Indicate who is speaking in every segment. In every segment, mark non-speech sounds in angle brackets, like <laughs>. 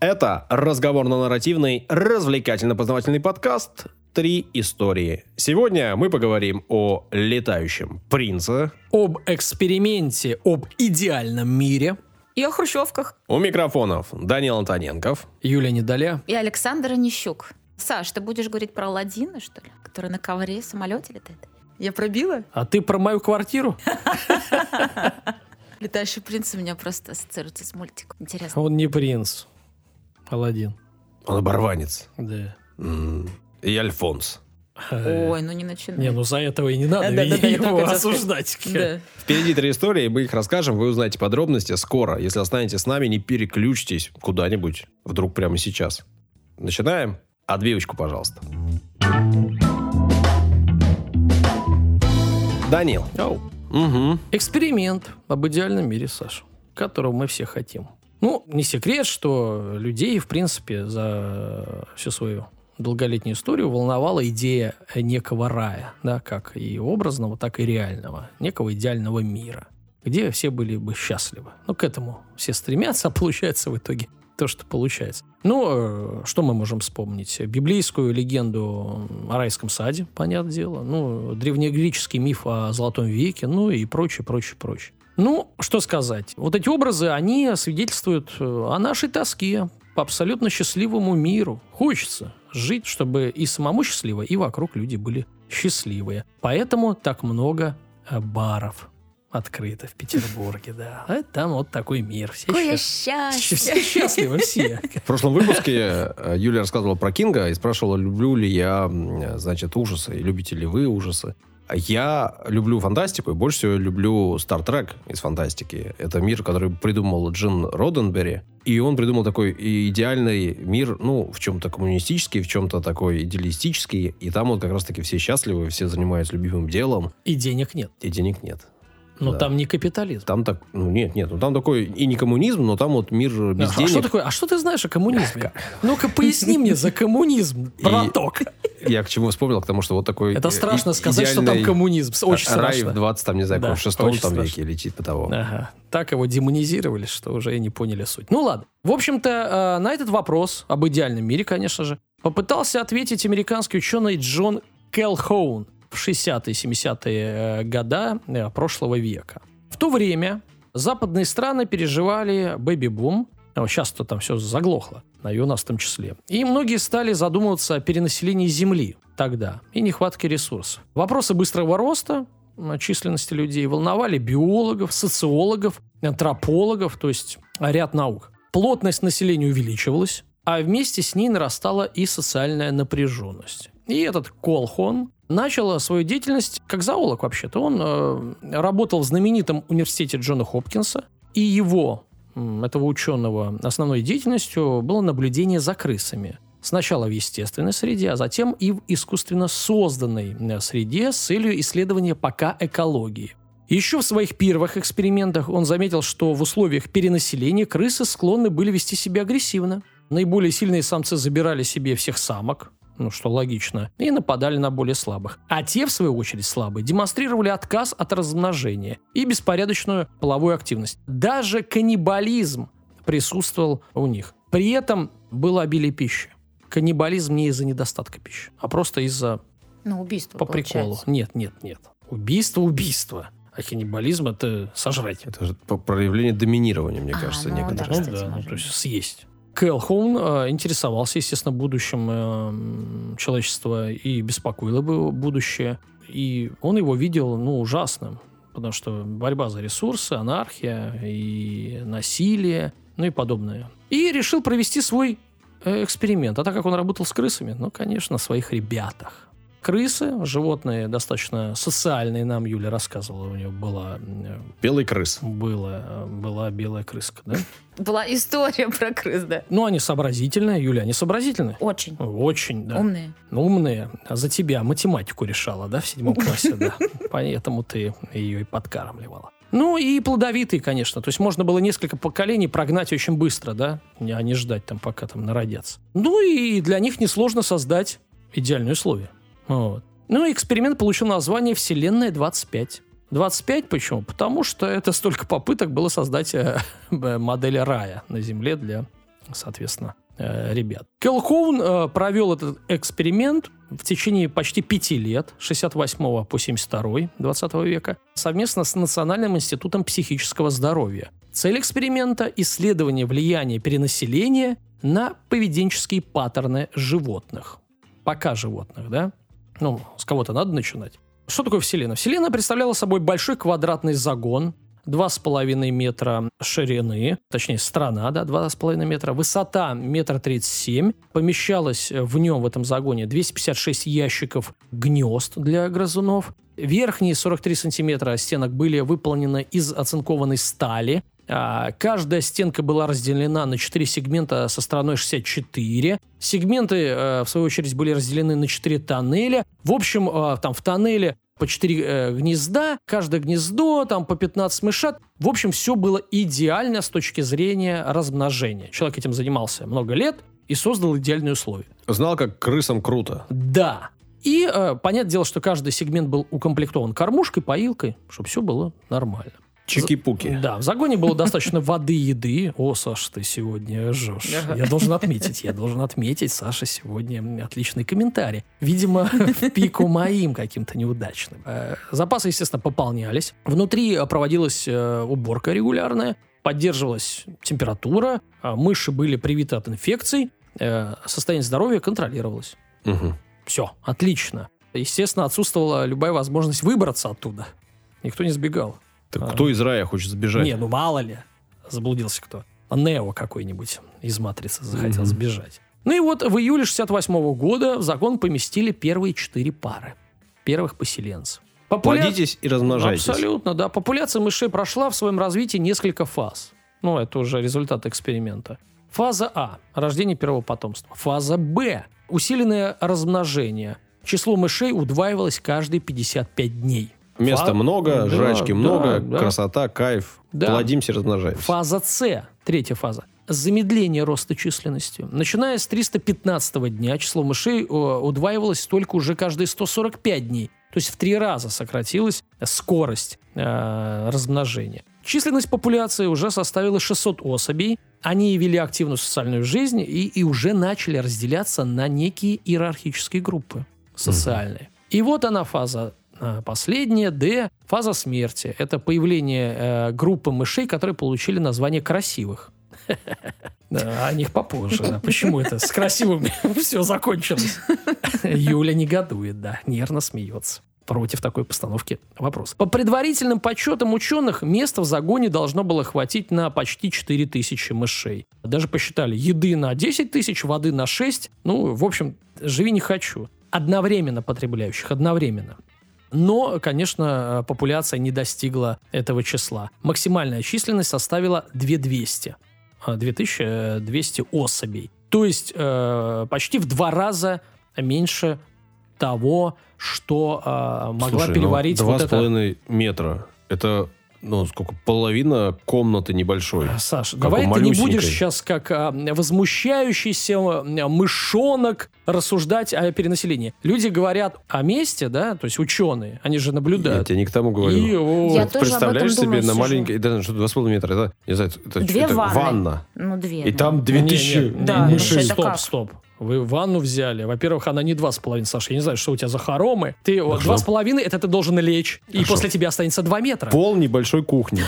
Speaker 1: Это разговорно-нарративный, развлекательно-познавательный подкаст «Три истории». Сегодня мы поговорим о летающем принце,
Speaker 2: об эксперименте, об идеальном мире.
Speaker 3: И о хрущевках.
Speaker 1: у микрофонов Данил Антоненков,
Speaker 2: Юлия Недоля.
Speaker 3: И Александр Онищук. Саш, ты будешь говорить про Аладдина, что ли? Который на ковре в самолете летает? Я пробила?
Speaker 2: А ты про мою квартиру?
Speaker 3: Летающий принц у меня просто ассоциируется с мультиком. Интересно.
Speaker 2: Он не принц. Аладдин.
Speaker 1: он оборванец,
Speaker 2: Да.
Speaker 1: М, и Альфонс.
Speaker 3: Ой, ну не начинай.
Speaker 2: Не, ну за этого и не надо
Speaker 3: Да-да-да, я
Speaker 2: его
Speaker 3: только <laughs>
Speaker 2: осуждать.
Speaker 3: Да.
Speaker 1: Впереди три истории, мы их расскажем, вы узнаете подробности скоро. Если останетесь с нами, не переключитесь куда-нибудь, вдруг прямо сейчас. Начинаем? Отбивочку, пожалуйста. Данил.
Speaker 2: Ау.
Speaker 1: Угу.
Speaker 2: Эксперимент об идеальном мире, Саша, которого мы все хотим. Ну, не секрет, что людей, в принципе, за всю свою долголетнюю историю волновала идея некого рая, да, как и образного, так и реального, некого идеального мира, где все были бы счастливы. Ну, к этому все стремятся, а получается в итоге то, что получается. Ну, э, что мы можем вспомнить? Библейскую легенду о райском саде, понятное дело. Ну, древнегреческий миф о Золотом веке, ну и прочее, прочее, прочее. Ну, что сказать. Вот эти образы, они свидетельствуют э, о нашей тоске по абсолютно счастливому миру. Хочется жить, чтобы и самому счастливо, и вокруг люди были счастливые. Поэтому так много э, баров открыто в Петербурге, да. А там вот такой мир. Все
Speaker 3: Какое
Speaker 2: счастливы.
Speaker 3: счастье.
Speaker 2: Все счастливы, все.
Speaker 1: В прошлом выпуске э, Юлия рассказывала про Кинга и спрашивала, люблю ли я, значит, ужасы, и любите ли вы ужасы. Я люблю фантастику и больше всего люблю Star Trek из фантастики. Это мир, который придумал Джин Роденбери. И он придумал такой идеальный мир, ну, в чем-то коммунистический, в чем-то такой идеалистический. И там вот как раз-таки все счастливы, все занимаются любимым делом,
Speaker 2: И денег нет.
Speaker 1: и денег нет.
Speaker 2: Но
Speaker 1: Да.
Speaker 2: там не капитализм.
Speaker 1: Там так, ну нет, нет, ну там такой и не коммунизм, но там вот мир без
Speaker 2: а,
Speaker 1: денег.
Speaker 2: что такое? А что ты знаешь о коммунизме? Ну-ка поясни мне за коммунизм, браток.
Speaker 1: Я к чему вспомнил, к тому, что вот такой...
Speaker 2: Это страшно сказать, что там коммунизм. Очень
Speaker 1: рай
Speaker 2: страшно.
Speaker 1: в 20, там, не знаю, каком шестом там веке летит по того.
Speaker 2: Ага. Так его демонизировали, что уже и не поняли суть. Ну ладно. В общем-то, э, на этот вопрос об идеальном мире, конечно же, попытался ответить американский ученый Джон Келхоун в 60-е, 70-е года э, прошлого века. В то время западные страны переживали бэби-бум. Сейчас-то там все заглохло, и у нас в том числе. И многие стали задумываться о перенаселении Земли тогда и нехватке ресурсов. Вопросы быстрого роста м, численности людей волновали биологов, социологов, антропологов, то есть ряд наук. Плотность населения увеличивалась, а вместе с ней нарастала и социальная напряженность. И этот Колхон начал свою деятельность как зоолог вообще-то. Он э, работал в знаменитом университете Джона Хопкинса, и его, этого ученого, основной деятельностью было наблюдение за крысами. Сначала в естественной среде, а затем и в искусственно созданной э, среде с целью исследования пока экологии. Еще в своих первых экспериментах он заметил, что в условиях перенаселения крысы склонны были вести себя агрессивно. Наиболее сильные самцы забирали себе всех самок, ну что логично, и нападали на более слабых. А те, в свою очередь, слабые, демонстрировали отказ от размножения и беспорядочную половую активность. Даже каннибализм присутствовал у них. При этом было обилие пищи. Каннибализм не из-за недостатка пищи, а просто из-за
Speaker 3: Ну, убийство
Speaker 2: по приколу.
Speaker 3: получается.
Speaker 2: Нет, нет, нет. Убийство, убийство. А каннибализм это сожрать.
Speaker 1: Это же проявление доминирования, мне
Speaker 3: А,
Speaker 1: кажется,
Speaker 3: ну
Speaker 1: некоторых.
Speaker 3: да,
Speaker 2: Ну
Speaker 3: кстати,
Speaker 2: да, ну,
Speaker 3: может
Speaker 2: то есть съесть. Кэлхоун э, интересовался, естественно, будущим э, человечества и беспокоило его будущее. И он его видел, ну, ужасным. Потому что борьба за ресурсы, анархия и насилие, ну и подобное. И решил провести свой э, эксперимент. А так как он работал с крысами, ну, конечно, на своих ребятах. Крысы, животные достаточно социальные, нам Юля рассказывала, у нее была, э,
Speaker 1: Белый крыс.
Speaker 2: была, была белая крыска, да?
Speaker 3: Была история про крыс, да.
Speaker 2: Ну, они сообразительные, Юля, они сообразительные.
Speaker 3: Очень.
Speaker 2: Очень, да.
Speaker 3: Умные.
Speaker 2: Ну, умные. А за тебя математику решала, да, в седьмом классе, да. Поэтому ты ее и подкармливала. Ну, и плодовитые, конечно. То есть можно было несколько поколений прогнать очень быстро, да, а не ждать там, пока там народятся. Ну, и для них несложно создать идеальные условия. Вот. Ну, эксперимент получил название «Вселенная 25». 25 почему? Потому что это столько попыток было создать э, <laughs> модель рая на Земле для соответственно, э, ребят. Келхоун э, провел этот эксперимент в течение почти пяти лет, 68 по 72 20 века, совместно с Национальным институтом психического здоровья. Цель эксперимента – исследование влияния перенаселения на поведенческие паттерны животных. Пока животных, да? Ну, с кого-то надо начинать. Что такое Вселенная? Вселенная представляла собой большой квадратный загон, 2,5 метра ширины, точнее, страна, да, 2,5 метра, высота метр тридцать семь, помещалось в нем, в этом загоне, 256 ящиков гнезд для грызунов, Верхние 43 сантиметра стенок были выполнены из оцинкованной стали, Каждая стенка была разделена на 4 сегмента со стороной 64. Сегменты, э, в свою очередь, были разделены на 4 тоннеля. В общем, э, там в тоннеле по 4 э, гнезда, каждое гнездо, там по 15 мышат. В общем, все было идеально с точки зрения размножения. Человек этим занимался много лет и создал идеальные условия.
Speaker 1: Знал, как крысам круто.
Speaker 2: Да. И э, понятное дело, что каждый сегмент был укомплектован кормушкой, поилкой, чтобы все было нормально.
Speaker 1: Чики-пуки.
Speaker 2: Да, в загоне было достаточно воды и еды. О, Саша, ты сегодня жжешь. Я должен отметить, я должен отметить, Саша сегодня отличный комментарий. Видимо, в пику моим каким-то неудачным. Э, запасы, естественно, пополнялись. Внутри проводилась э, уборка регулярная, поддерживалась температура, а мыши были привиты от инфекций, э, состояние здоровья контролировалось.
Speaker 1: Угу.
Speaker 2: Все, отлично. Естественно, отсутствовала любая возможность выбраться оттуда. Никто не сбегал.
Speaker 1: Так
Speaker 2: А.
Speaker 1: кто из рая хочет сбежать?
Speaker 2: Не, ну мало ли. Заблудился кто. Нео какой-нибудь из «Матрицы» захотел
Speaker 1: Мгм.
Speaker 2: сбежать. Ну и вот в июле 68 года в закон поместили первые четыре пары. Первых поселенцев. Популя-
Speaker 1: Плодитесь и размножайтесь.
Speaker 2: Абсолютно, да. Популяция мышей прошла в своем развитии несколько фаз. Ну, это уже результат эксперимента. Фаза А – рождение первого потомства. Фаза Б – усиленное размножение. Число мышей удваивалось каждые 55 дней.
Speaker 1: Места
Speaker 2: Фа-
Speaker 1: много,
Speaker 2: Да,
Speaker 1: жрачки много,
Speaker 2: да, да.
Speaker 1: красота, кайф.
Speaker 2: Да.
Speaker 1: Плодимся, размножаемся.
Speaker 2: Фаза С, третья фаза. Замедление роста численности. Начиная с 315 дня число мышей э, удваивалось только уже каждые 145 дней. То есть в три раза сократилась скорость э, размножения. Численность популяции уже составила 600 особей. Они вели активную социальную жизнь и, и уже начали разделяться на некие иерархические группы социальные. И вот она фаза последняя, Д, фаза смерти. Это появление э, группы мышей, которые получили название красивых. <laughs> Да, о них попозже. да. Почему это с красивыми <laughs> все закончилось? <laughs> Юля негодует, да, нервно смеется против такой постановки вопрос. По предварительным подсчетам ученых, места в загоне должно было хватить на почти 4 тысячи мышей. Даже посчитали еды на 10 тысяч, воды на 6. Ну, в общем, живи не хочу. Одновременно потребляющих, одновременно. Но, конечно, популяция не достигла этого числа. Максимальная численность составила 2200. а, 2200 особей. То есть э, почти в два раза меньше того, что э, могла
Speaker 1: Слушай, ну,
Speaker 2: переварить
Speaker 1: два
Speaker 2: вот
Speaker 1: с
Speaker 2: это...
Speaker 1: метра. Это, ну, сколько? Половина комнаты небольшой.
Speaker 2: Саш,
Speaker 1: Как
Speaker 2: давай ты не будешь сейчас как а, возмущающийся а, мышонок рассуждать о перенаселении. Люди говорят о месте, да, то есть ученые, они же
Speaker 1: Я
Speaker 2: наблюдают.
Speaker 1: тебе не к тому говорю.
Speaker 2: И вот.
Speaker 3: Я тоже об
Speaker 1: Представляешь
Speaker 3: этом
Speaker 1: себе
Speaker 3: думаю,
Speaker 1: на маленькой... Да, что, два с половиной метра. Это, не знаю, это,
Speaker 3: Две
Speaker 1: это
Speaker 3: ванны.
Speaker 1: ванна.
Speaker 3: Ну, две.
Speaker 1: И
Speaker 3: да.
Speaker 1: там две
Speaker 2: Не,
Speaker 1: тысячи
Speaker 2: не,
Speaker 3: Да,
Speaker 2: не,
Speaker 1: мышей.
Speaker 3: это
Speaker 2: стоп,
Speaker 3: как?
Speaker 2: стоп. Вы ванну взяли. Во-первых, она не два с половиной, Саша. Я не знаю, что у тебя за хоромы. Ты два с половиной, это ты должен лечь. И
Speaker 1: Хорошо.
Speaker 2: после тебя останется два метра.
Speaker 1: Пол небольшой кухни.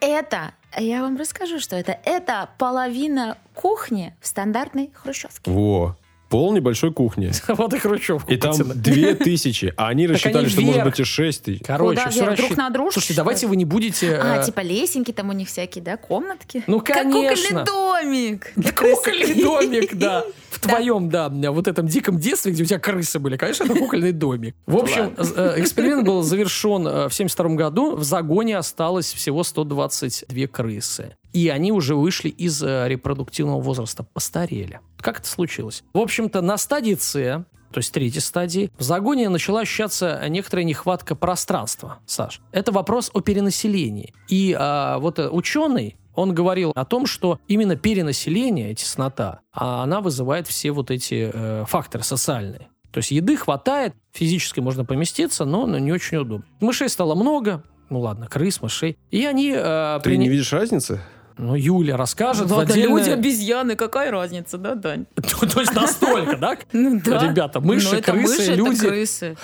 Speaker 3: Это, я вам расскажу, что это. Это половина кухни в стандартной хрущевке.
Speaker 1: Во. Пол небольшой кухни. <laughs>
Speaker 2: Вот и Хрущев.
Speaker 1: И там две тысячи. А они <laughs> рассчитали, что может быть и шесть тысяч.
Speaker 2: Короче, все?
Speaker 3: Друг на дружку,
Speaker 2: Слушайте, давайте вы не будете...
Speaker 3: А,
Speaker 2: э,
Speaker 3: типа лесенки там у них всякие, да, комнатки?
Speaker 2: Ну,
Speaker 3: Как
Speaker 2: конечно.
Speaker 3: кукольный домик.
Speaker 2: Кукольный домик, да. <laughs> В твоем, да, вот этом диком детстве, где у тебя крысы были, конечно, это кукольный домик. В общем, э, эксперимент был завершен э, в 72 году. В загоне осталось всего 122 крысы. И они уже вышли из э, репродуктивного возраста, постарели. Как это случилось? В общем-то, на стадии С, то есть третьей стадии, в загоне начала ощущаться некоторая нехватка пространства, Саш. Это вопрос о перенаселении. И а, вот ученый, он говорил о том, что именно перенаселение, теснота, а она вызывает все вот эти э, факторы социальные. То есть еды хватает, физически можно поместиться, но не очень удобно. Мышей стало много, ну ладно, крыс, мышей. И они... э,
Speaker 1: Ты
Speaker 2: прини-
Speaker 1: не видишь разницы?
Speaker 2: Ну, Юля расскажет
Speaker 3: Ладно,
Speaker 2: отдельное-
Speaker 3: люди, обезьяны, какая разница, да, Дань? <laughs>
Speaker 2: То есть настолько, да? <laughs>
Speaker 3: Ну да.
Speaker 2: Ребята, мыши,
Speaker 3: Ну, это
Speaker 2: крысы,
Speaker 3: мыши,
Speaker 2: люди.
Speaker 3: крысы.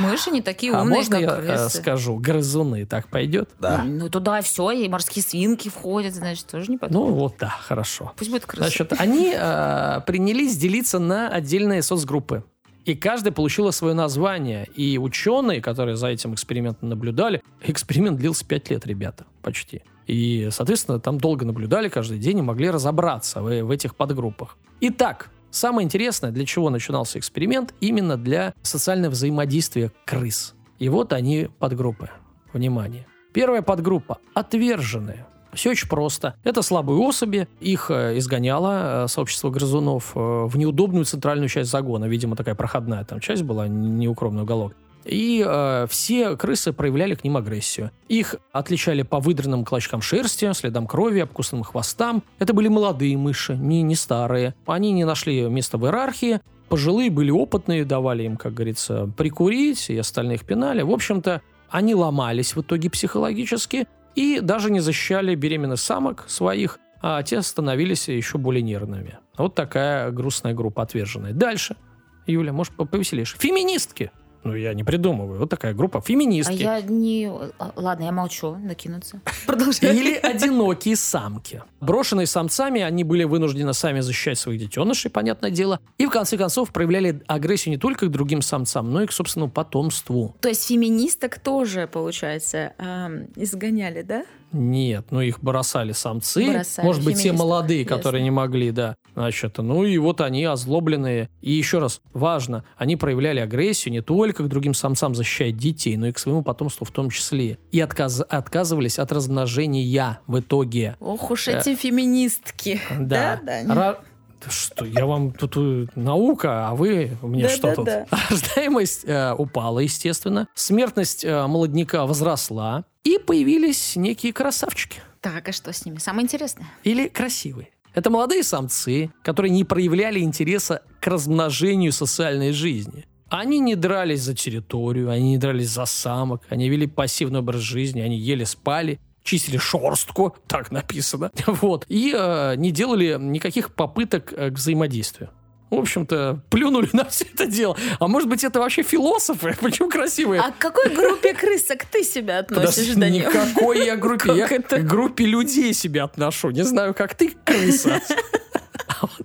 Speaker 3: Мыши не такие
Speaker 2: А
Speaker 3: умные, как
Speaker 2: я э,
Speaker 3: крысы.
Speaker 2: скажу? Грызуны, так пойдет?
Speaker 1: Да.
Speaker 3: Ну туда все, и морские свинки входят, значит, тоже не подходит.
Speaker 2: Ну, вот, да, хорошо.
Speaker 3: Пусть будет крыса.
Speaker 2: Значит, они э, принялись делиться на отдельные соцгруппы. И каждая получила свое название. И ученые, которые за этим экспериментом наблюдали, эксперимент длился 5 лет, ребята, почти. И, соответственно, там долго наблюдали каждый день и могли разобраться в, в этих подгруппах. Итак, самое интересное, для чего начинался эксперимент, именно для социального взаимодействия крыс. И вот они подгруппы. Внимание. Первая подгруппа – отверженные. Все очень просто. Это слабые особи. Их э, изгоняло э, сообщество грызунов э, в неудобную центральную часть загона. Видимо, такая проходная там часть была, неукромный уголок. И э, все крысы проявляли к ним агрессию. Их отличали по выдранным клочкам шерсти, следам крови, обкусанным хвостам. Это были молодые мыши, не, не старые. Они не нашли места в иерархии. Пожилые были опытные, давали им, как говорится, прикурить, и остальных пинали. В общем-то, они ломались в итоге психологически и даже не защищали беременных самок своих, а те становились еще более нервными. Вот такая грустная группа отверженная. Дальше. Юля, может, по- повеселишь? Феминистки. Ну, я не придумываю. Вот такая группа.
Speaker 3: А
Speaker 2: Феминистки.
Speaker 3: я не... а, Ладно, я молчу, накинуться. <laughs> Продолжай.
Speaker 2: Или одинокие самки. Брошенные самцами, они были вынуждены сами защищать своих детенышей, понятное дело. И в конце концов проявляли агрессию не только к другим самцам, но и к собственному потомству.
Speaker 3: То есть феминисток тоже, получается, эм, изгоняли, да?
Speaker 2: Нет, ну их бросали самцы.
Speaker 3: Бросали
Speaker 2: Может быть, те молодые,
Speaker 3: ясно.
Speaker 2: которые не могли, да. Значит, ну и вот они озлобленные. И еще раз, важно, они проявляли агрессию не только к другим самцам защищать детей, но и к своему потомству в том числе. И отказ- отказывались от размножения в итоге.
Speaker 3: Ох уж
Speaker 2: Э,
Speaker 3: эти феминистки.
Speaker 2: Да.
Speaker 3: Да,
Speaker 2: Да Что, я вам тут э, наука, а вы мне
Speaker 3: Да,
Speaker 2: что
Speaker 3: да,
Speaker 2: тут?
Speaker 3: да. <laughs>
Speaker 2: Рождаемость э, упала, естественно. Смертность э, молодняка возросла. И появились некие красавчики.
Speaker 3: Так, а что с ними? Самое интересное.
Speaker 2: Или красивые. Это молодые самцы, которые не проявляли интереса к размножению социальной жизни. Они не дрались за территорию, они не дрались за самок, они вели пассивный образ жизни, они ели, спали, чистили шорстку, так написано, <laughs> вот, и э, не делали никаких попыток э, к взаимодействию. В общем-то, плюнули <laughs> на все это дело. А может быть, это вообще философы? <laughs> Почему красивые?
Speaker 3: А к какой группе крысок ты себя относишь, Данил?
Speaker 2: никакой я группе. Я к группе людей себя отношу. Не знаю, как ты, крыса.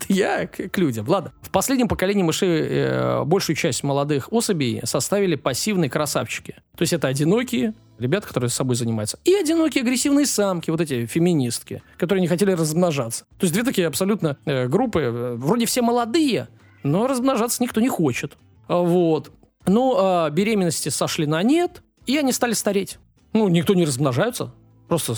Speaker 2: <laughs> Я к, к людям. Ладно. В последнем поколении мышей э, большую часть молодых особей составили пассивные красавчики. То есть это одинокие ребята, которые с собой занимаются. И одинокие агрессивные самки, вот эти феминистки, которые не хотели размножаться. То есть две такие абсолютно э, группы. э, Вроде все молодые, но размножаться никто не хочет. Вот. Ну, а беременности сошли на нет, и они стали стареть. Ну, никто не размножается. Просто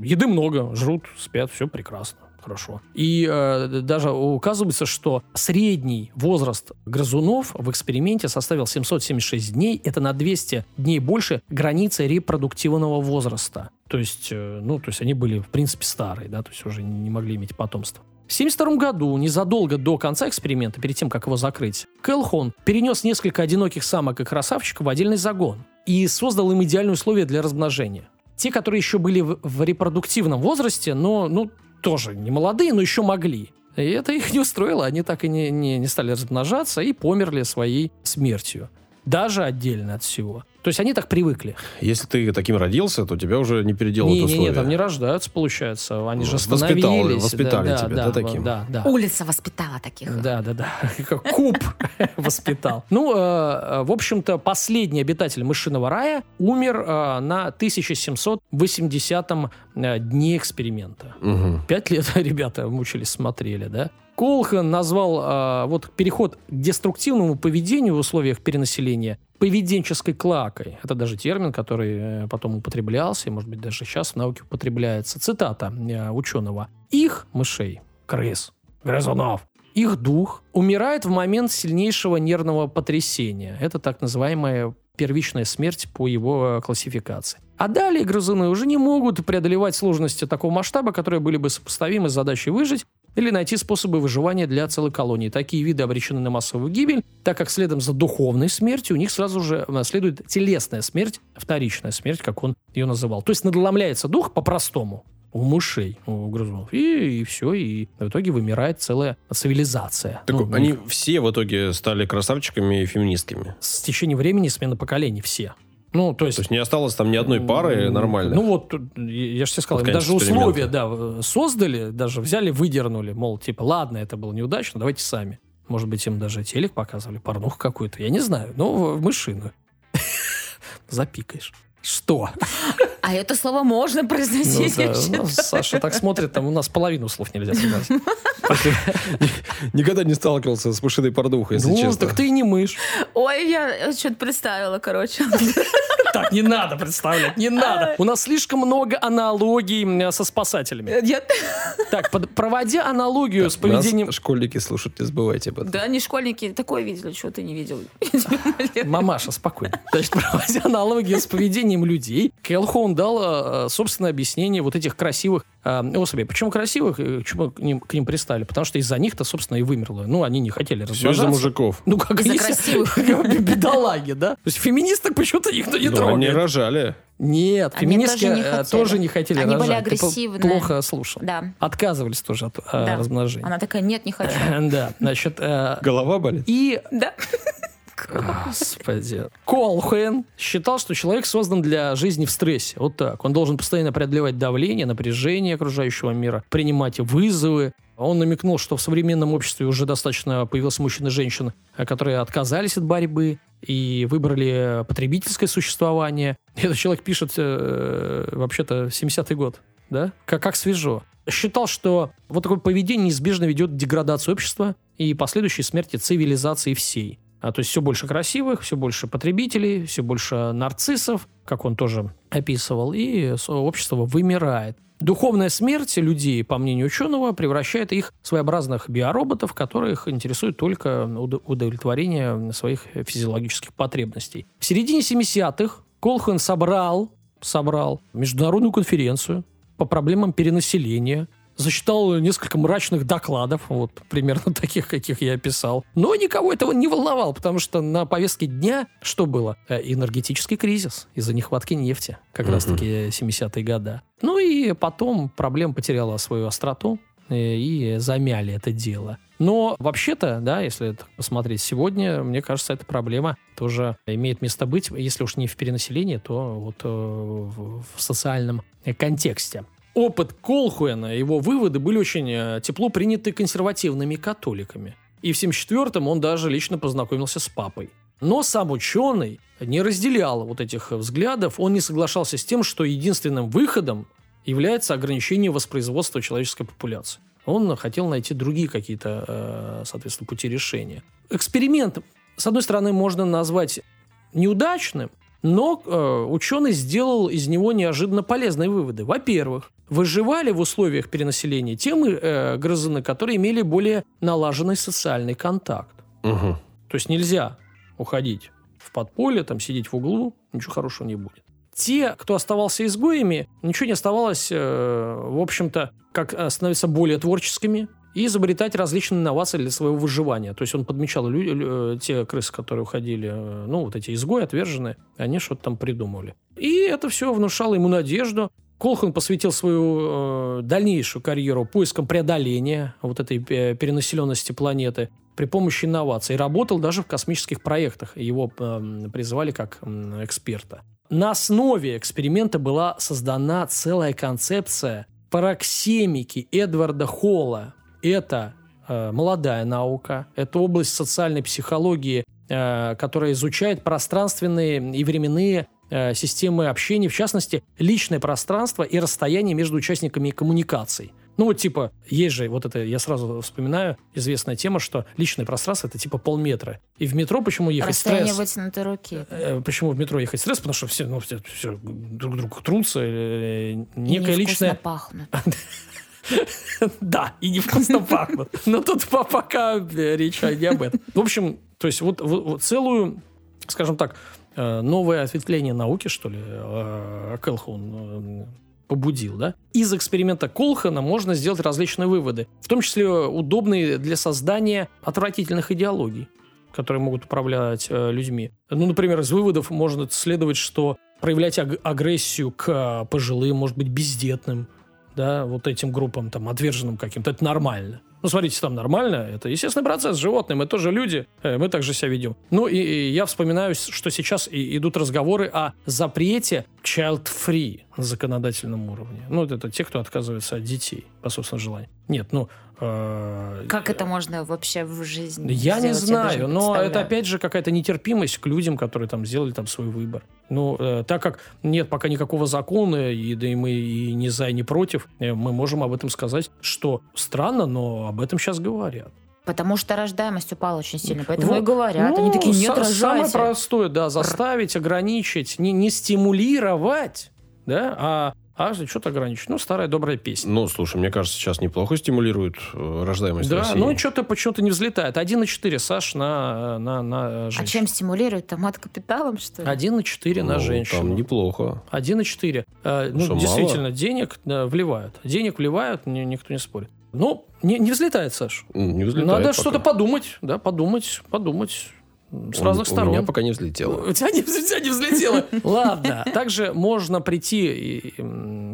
Speaker 2: еды много, жрут, спят, все прекрасно. Хорошо. И э, даже указывается, что средний возраст грызунов в эксперименте составил 776 дней. Это на 200 дней больше границы репродуктивного возраста. То есть, э, ну, то есть они были, в принципе, старые, да, то есть уже не могли иметь потомство. В 1972 году, незадолго до конца эксперимента, перед тем, как его закрыть, Кэлхон перенес несколько одиноких самок и красавчиков в отдельный загон и создал им идеальные условия для размножения. Те, которые еще были в, в репродуктивном возрасте, но, ну, тоже не молодые, но еще могли. И это их не устроило, они так и не, не, не стали размножаться и померли своей смертью. Даже отдельно от всего. То есть они так привыкли.
Speaker 1: Если ты таким родился, то тебя уже не переделают
Speaker 2: Не-не-не,
Speaker 1: условия.
Speaker 2: там не рождаются, получается. Они же
Speaker 1: Воспитал-
Speaker 2: становились.
Speaker 1: воспитали
Speaker 2: да,
Speaker 1: тебя,
Speaker 2: да,
Speaker 1: да, таким?
Speaker 2: Да, да.
Speaker 3: Улица воспитала таких.
Speaker 2: Да, да, да. <laughs> Куб <laughs> воспитал. Ну, э, э, в общем-то, последний обитатель мышиного рая умер э, на 1780 э, дне эксперимента. Пять лет <laughs> ребята мучились, смотрели, да? Колхан назвал э, вот переход к деструктивному поведению в условиях перенаселения поведенческой клакой. Это даже термин, который э, потом употреблялся, и, может быть, даже сейчас в науке употребляется. Цитата э, ученого. «Их, мышей, крыс, грызунов, их дух умирает в момент сильнейшего нервного потрясения. Это так называемая первичная смерть по его э, классификации. А далее грызуны уже не могут преодолевать сложности такого масштаба, которые были бы сопоставимы с задачей выжить или найти способы выживания для целой колонии. Такие виды обречены на массовую гибель, так как следом за духовной смертью у них сразу же э, следует телесная смерть, вторичная смерть, как он ее называл. То есть надломляется дух по-простому. у мышей, у грызунов. И, и все, и в итоге вымирает целая цивилизация.
Speaker 1: Так
Speaker 2: Ну,
Speaker 1: они
Speaker 2: ну,
Speaker 1: все в итоге стали красавчиками и феминистками.
Speaker 2: с течением времени смена поколений все. Ну, то есть...
Speaker 1: То есть не осталось там ни одной пары нормальной.
Speaker 2: Ну вот, я я же тебе сказал, им
Speaker 1: конец
Speaker 2: даже условия, да, создали, даже взяли, выдернули, мол, типа, ладно, это было неудачно, давайте сами. Может быть, им даже телек показывали, порнуху какую-то, я не знаю, но в, в мышину. <laughs> Запикаешь. Что?
Speaker 3: А это слово можно
Speaker 2: Ну
Speaker 3: произносить?
Speaker 2: да,
Speaker 3: я
Speaker 2: ну,
Speaker 3: считаю.
Speaker 2: Саша так смотрит, там у нас половину слов нельзя сказать. <laughs>
Speaker 1: Никогда не сталкивался с мышиной порнухой, если
Speaker 2: Ну,
Speaker 1: честно.
Speaker 2: так ты и не мышь.
Speaker 3: Ой, я что-то представила, короче. <laughs>
Speaker 2: Так, не надо представлять, не надо. У нас слишком много аналогий со спасателями.
Speaker 3: Я-
Speaker 2: Так, проводя аналогию с поведением...
Speaker 1: Школьники слушают, не забывайте об этом.
Speaker 3: Да, они школьники такое видели, что ты не видел.
Speaker 2: Мамаша, спокойно. Значит, проводя аналогию с поведением людей, Келхоун дал э, собственное объяснение вот этих красивых э, особей. Почему красивых? Почему к ним, к ним пристали? Потому что из-за них-то, собственно, и вымерло. Ну, они не хотели
Speaker 1: Все
Speaker 2: размножаться.
Speaker 1: из-за мужиков.
Speaker 2: Ну, как
Speaker 3: Из-за
Speaker 2: если-
Speaker 3: красивых. <laughs>
Speaker 2: Бедолаги, да? То есть феминисток почему-то никто не
Speaker 1: Ну, они
Speaker 2: трогает.
Speaker 1: рожали.
Speaker 2: Нет,
Speaker 3: Они
Speaker 2: феминистки
Speaker 3: тоже не
Speaker 2: э,
Speaker 3: хотели.
Speaker 2: тоже не хотели
Speaker 3: Они были.
Speaker 2: Ты
Speaker 3: агрессивные.
Speaker 2: плохо слушал.
Speaker 3: Да.
Speaker 2: Отказывались тоже от э,
Speaker 3: Да.
Speaker 2: размножения.
Speaker 3: Она такая, нет, не <laughs> хочу.
Speaker 2: Да, значит,
Speaker 1: Голова болит?
Speaker 2: и
Speaker 3: Да. <laughs>
Speaker 2: Господи. Колхен считал, что человек создан для жизни в стрессе. Вот так. Он должен постоянно преодолевать давление, напряжение окружающего мира, принимать вызовы. Он намекнул, что в современном обществе уже достаточно появилось мужчин и женщин, э, которые отказались от борьбы и выбрали потребительское существование. <laughs> Этот человек пишет э, вообще-то 70-й год. Да? Как, как свежо. Считал, что вот такое поведение неизбежно ведет к деградации общества и последующей смерти цивилизации всей. А, то есть все больше красивых, все больше потребителей, все больше нарциссов, как он тоже описывал, и общество вымирает. Духовная смерть людей, по мнению ученого, превращает их в своеобразных биороботов, которых интересует только уд- удовлетворение своих физиологических потребностей. В середине 70-х Колхан собрал, собрал международную конференцию по проблемам перенаселения, засчитал несколько мрачных докладов, вот примерно <laughs> таких, каких я описал. Но никого этого не волновало, потому что на повестке дня что было? Э, Энергетический кризис из-за нехватки нефти, как раз-таки 70-е годы. Ну и потом проблема потеряла свою остроту э, и замяли это дело. Но вообще-то, да, если это посмотреть сегодня, мне кажется, эта проблема тоже имеет место быть, если уж не в перенаселении, то вот э, в, социальном э, контексте. Опыт Колхуэна, его выводы были очень э, тепло приняты консервативными католиками. И в 1974-м он даже лично познакомился с папой. Но сам ученый не разделял вот этих взглядов, он не соглашался с тем, что единственным выходом является ограничение воспроизводства человеческой популяции. Он хотел найти другие какие-то, э, соответственно, пути решения. Эксперимент, с одной стороны, можно назвать неудачным, но э, ученый сделал из него неожиданно полезные выводы. Во-первых, выживали в условиях перенаселения те э, грызуны, которые имели более налаженный социальный контакт.
Speaker 1: Мгм.
Speaker 2: То есть нельзя уходить в подполье, там сидеть в углу, ничего хорошего не будет. Те, кто оставался изгоями, ничего не оставалось, э, в общем-то, как э, становиться более творческими и изобретать различные инновации для своего выживания. То есть он подмечал лю- лю- э, те крысы, которые уходили, э, ну, вот эти изгои отверженные, они что-то там придумывали. И это все внушало ему надежду. Колхан посвятил свою э, дальнейшую карьеру поискам преодоления вот этой э, перенаселенности планеты при помощи инноваций. Работал даже в космических проектах. Его э, призывали как м, эксперта. На основе эксперимента была создана целая концепция параксемики Эдварда Холла. Это э, молодая наука, это область социальной психологии, э, которая изучает пространственные и временные э, системы общения, в частности, личное пространство и расстояние между участниками коммуникаций. Ну, вот типа, есть же, вот это, я сразу вспоминаю, известная тема, что личное пространство – это типа полметра. И в метро почему ехать
Speaker 3: Расстояние
Speaker 2: стресс?
Speaker 3: вытянутой руки.
Speaker 2: Э, Почему в метро ехать стресс? Потому что все, ну, все, все друг другу трутся. э,
Speaker 3: невкусно
Speaker 2: личная...
Speaker 3: пахнут. <laughs>
Speaker 2: Да, и невкусно пахнут. <laughs> Но тут по- пока речь не об этом. В общем, то есть вот, целую, скажем так, э, новое ответвление науки, что ли, э, Кэлхун э, побудил, да? Из эксперимента Колхана можно сделать различные выводы, в том числе удобные для создания отвратительных идеологий которые могут управлять людьми. Ну, например, из выводов можно следовать, что проявлять аг- агрессию к пожилым, может быть, бездетным, да, вот этим группам, там, отверженным каким-то, это нормально. Ну, смотрите, там нормально, это естественный процесс, животные, мы тоже люди, э, мы также себя ведем. Ну, и, и я вспоминаю, что сейчас и, идут разговоры о запрете child-free на законодательном уровне. Ну, это те, кто отказывается от детей по собственному желанию. Нет, ну... э,
Speaker 3: Как это можно вообще в жизни
Speaker 2: я не
Speaker 3: сделать?
Speaker 2: знаю, но это опять же какая-то нетерпимость к людям, которые там сделали там свой выбор. Ну, э, так как нет пока никакого закона, и да и мы и не за, и не против, э, мы можем об этом сказать, что странно, но об этом сейчас говорят.
Speaker 3: Потому что рождаемость упала очень сильно, поэтому
Speaker 2: Вот.
Speaker 3: и говорят.
Speaker 2: Ну,
Speaker 3: Они такие, нет,
Speaker 2: са- Самое
Speaker 3: рожайте.
Speaker 2: простое, да, заставить, ограничить, не, не стимулировать, да, а, а что-то ограничить. Ну, старая добрая песня.
Speaker 1: Ну, слушай, мне кажется, сейчас неплохо стимулируют э, рождаемость
Speaker 2: Да,
Speaker 1: России.
Speaker 2: ну что-то почему-то не взлетает. 1,4, Саш, на, на, на
Speaker 3: А
Speaker 2: женщину.
Speaker 3: чем стимулируют? Томат капиталом, что ли?
Speaker 2: 1,4 на
Speaker 1: Ну,
Speaker 2: женщину.
Speaker 1: Там неплохо.
Speaker 2: 1,4. Э, ну,
Speaker 1: Что, мало?
Speaker 2: действительно, денег да, вливают. Денег вливают, ни- никто не спорит. Ну, не, не взлетает, Саш.
Speaker 1: Не взлетает
Speaker 2: Надо
Speaker 1: пока.
Speaker 2: что-то подумать, да, подумать, подумать с
Speaker 1: У-
Speaker 2: разных
Speaker 1: У
Speaker 2: сторон.
Speaker 1: меня пока не взлетело.
Speaker 2: У тебя не, у тебя не взлетело. <laughs> Ладно. Также можно прийти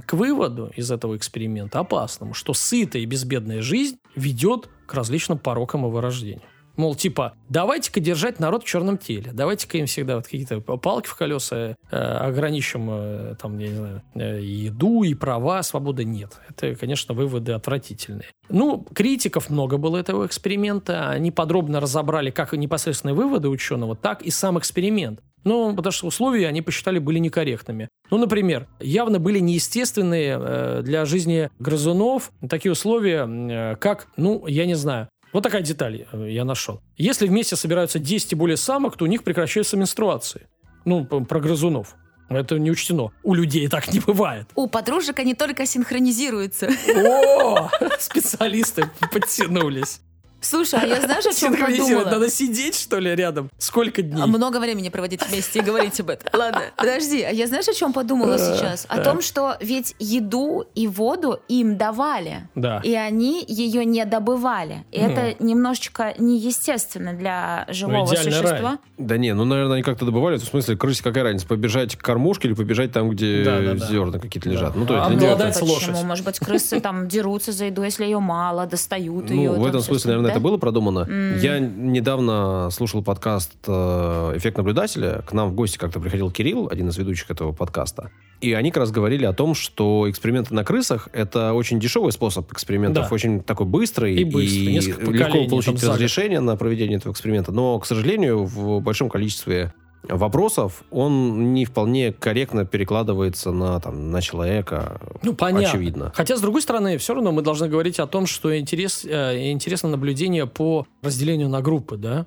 Speaker 2: к выводу из этого эксперимента опасному, что сытая и безбедная жизнь ведет к различным порокам и вырождению. Мол, типа, давайте-ка держать народ в черном теле. Давайте-ка им всегда вот какие-то палки в колеса э, ограничим, э, там, я не знаю, э, еду и права, свободы нет. Это, конечно, выводы отвратительные. Ну, критиков много было этого эксперимента. Они подробно разобрали как непосредственные выводы ученого, так и сам эксперимент. Ну, потому что условия они посчитали были некорректными. Ну, например, явно были неестественные э, для жизни грызунов такие условия, э, как, ну, я не знаю, вот такая деталь э, я нашел. Если вместе собираются 10 и более самок, то у них прекращаются менструации. Ну, про грызунов. Это не учтено. У людей так не бывает.
Speaker 3: У подружек они только синхронизируются.
Speaker 2: О, <laughs> специалисты подтянулись.
Speaker 3: Слушай, а я <laughs> знаешь, о чем
Speaker 2: Синхронизировать.
Speaker 3: подумала?
Speaker 2: Надо сидеть, что ли, рядом? Сколько дней?
Speaker 3: А Много времени проводить вместе и говорить об этом. Ладно, подожди, а я знаешь, о чем подумала сейчас? О том, что ведь еду и воду им давали.
Speaker 2: Да.
Speaker 3: И они ее не добывали. И это немножечко неестественно для живого существа.
Speaker 1: Да не, ну, наверное, они как-то добывали. В смысле, крысе какая разница? Побежать к кормушке или побежать там, где зерна какие-то лежат? Ну, то
Speaker 2: А
Speaker 1: есть, для
Speaker 2: обладать лошадь.
Speaker 3: Может быть, крысы там дерутся за еду, если ее мало, достают ее.
Speaker 1: Ну, в этом смысле, наверное,
Speaker 3: да?
Speaker 1: это было продумано.
Speaker 3: М.
Speaker 1: Я недавно слушал подкаст э, «Эффект наблюдателя». К нам в гости как-то приходил Кирилл, один из ведущих этого подкаста. И они как раз говорили о том, что эксперименты на крысах – это очень дешевый способ экспериментов,
Speaker 2: Да.
Speaker 1: очень такой быстрый.
Speaker 2: И быстрый, несколько
Speaker 1: легко получить разрешение на проведение этого эксперимента. Но, к сожалению, в большом количестве вопросов он не вполне корректно перекладывается на, там, на человека.
Speaker 2: Ну, понятно.
Speaker 1: Очевидно.
Speaker 2: Хотя, с другой стороны, все равно мы должны говорить о том, что интерес, э, интересно наблюдение по разделению на группы, да?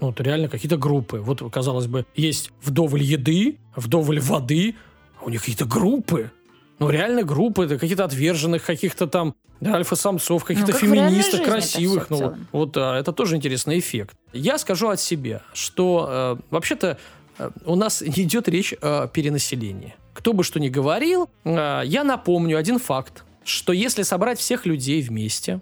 Speaker 2: Ну, вот реально какие-то группы. Вот, казалось бы, есть вдоволь еды, вдоволь воды, а у них какие-то группы. Ну, реально группы, это какие-то отверженных, каких-то там да, альфа-самцов, каких-то
Speaker 3: как в реальной
Speaker 2: феминисток красивых. Ну, вот а, это тоже интересный эффект. Я скажу от себя, что э, вообще-то э, у нас <laughs> идет речь о перенаселении. Кто бы что ни говорил, э, я напомню один факт, что если собрать всех людей вместе,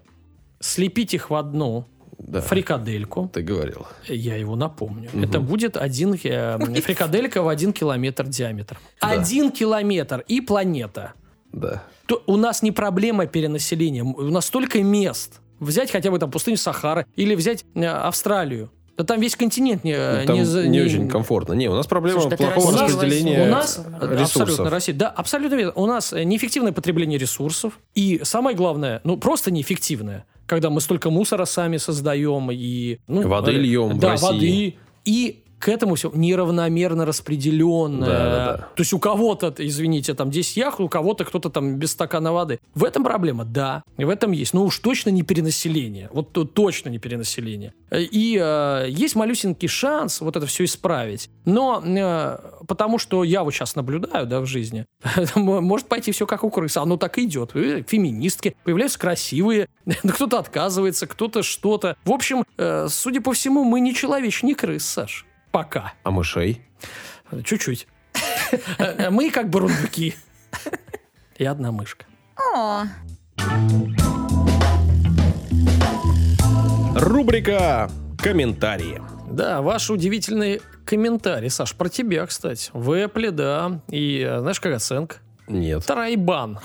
Speaker 2: слепить их в одну
Speaker 1: Да,
Speaker 2: фрикадельку,
Speaker 1: ты говорил.
Speaker 2: я его напомню.
Speaker 1: Мгм.
Speaker 2: Это будет один э, фрикаделька в один километр диаметром.
Speaker 1: Да.
Speaker 2: Один километр и планета.
Speaker 1: Да.
Speaker 2: То у нас не проблема перенаселения. У нас столько мест. Взять хотя бы там пустыню Сахара или взять э, Австралию. Да там весь континент не,
Speaker 1: Ну, Там
Speaker 2: не,
Speaker 1: не,
Speaker 2: за- не-
Speaker 1: очень комфортно. Не, у нас проблема
Speaker 3: Слушай,
Speaker 1: плохого
Speaker 3: Россию
Speaker 1: распределения
Speaker 2: у нас
Speaker 1: ресурсов.
Speaker 2: абсолютно Россия. Да, абсолютно верно. У нас э, неэффективное потребление ресурсов. И самое главное, ну просто неэффективное. Когда мы столько мусора сами создаем и... Ну,
Speaker 1: Воды
Speaker 2: э,
Speaker 1: льем в
Speaker 2: Да,
Speaker 1: России.
Speaker 2: воды. И к этому все неравномерно распределенное.
Speaker 1: Да-да-да.
Speaker 2: То есть у кого-то, извините, там 10 яхт, у кого-то кто-то там без стакана воды. В этом проблема? Да. И в этом есть. Но уж точно не перенаселение. Вот то- точно не перенаселение. И э, есть малюсенький шанс вот это все исправить. Но э, потому что я вот сейчас наблюдаю, да, в жизни, <laughs> может пойти все как у крысы. Оно так и идет. Феминистки появляются красивые, <laughs> кто-то отказывается, кто-то что-то. В общем, э, судя по всему, мы не человечь, не крыс, Саш. Пока.
Speaker 1: А мышей?
Speaker 2: Чуть-чуть. Э, Мы как бурундуки. И одна мышка.
Speaker 3: О,
Speaker 1: Рубрика «Комментарии».
Speaker 2: Да, ваши удивительные комментарии. Саш, про тебя, кстати. В Apple, да. И э, знаешь, как оценка?
Speaker 1: Нет.
Speaker 2: Трайбан.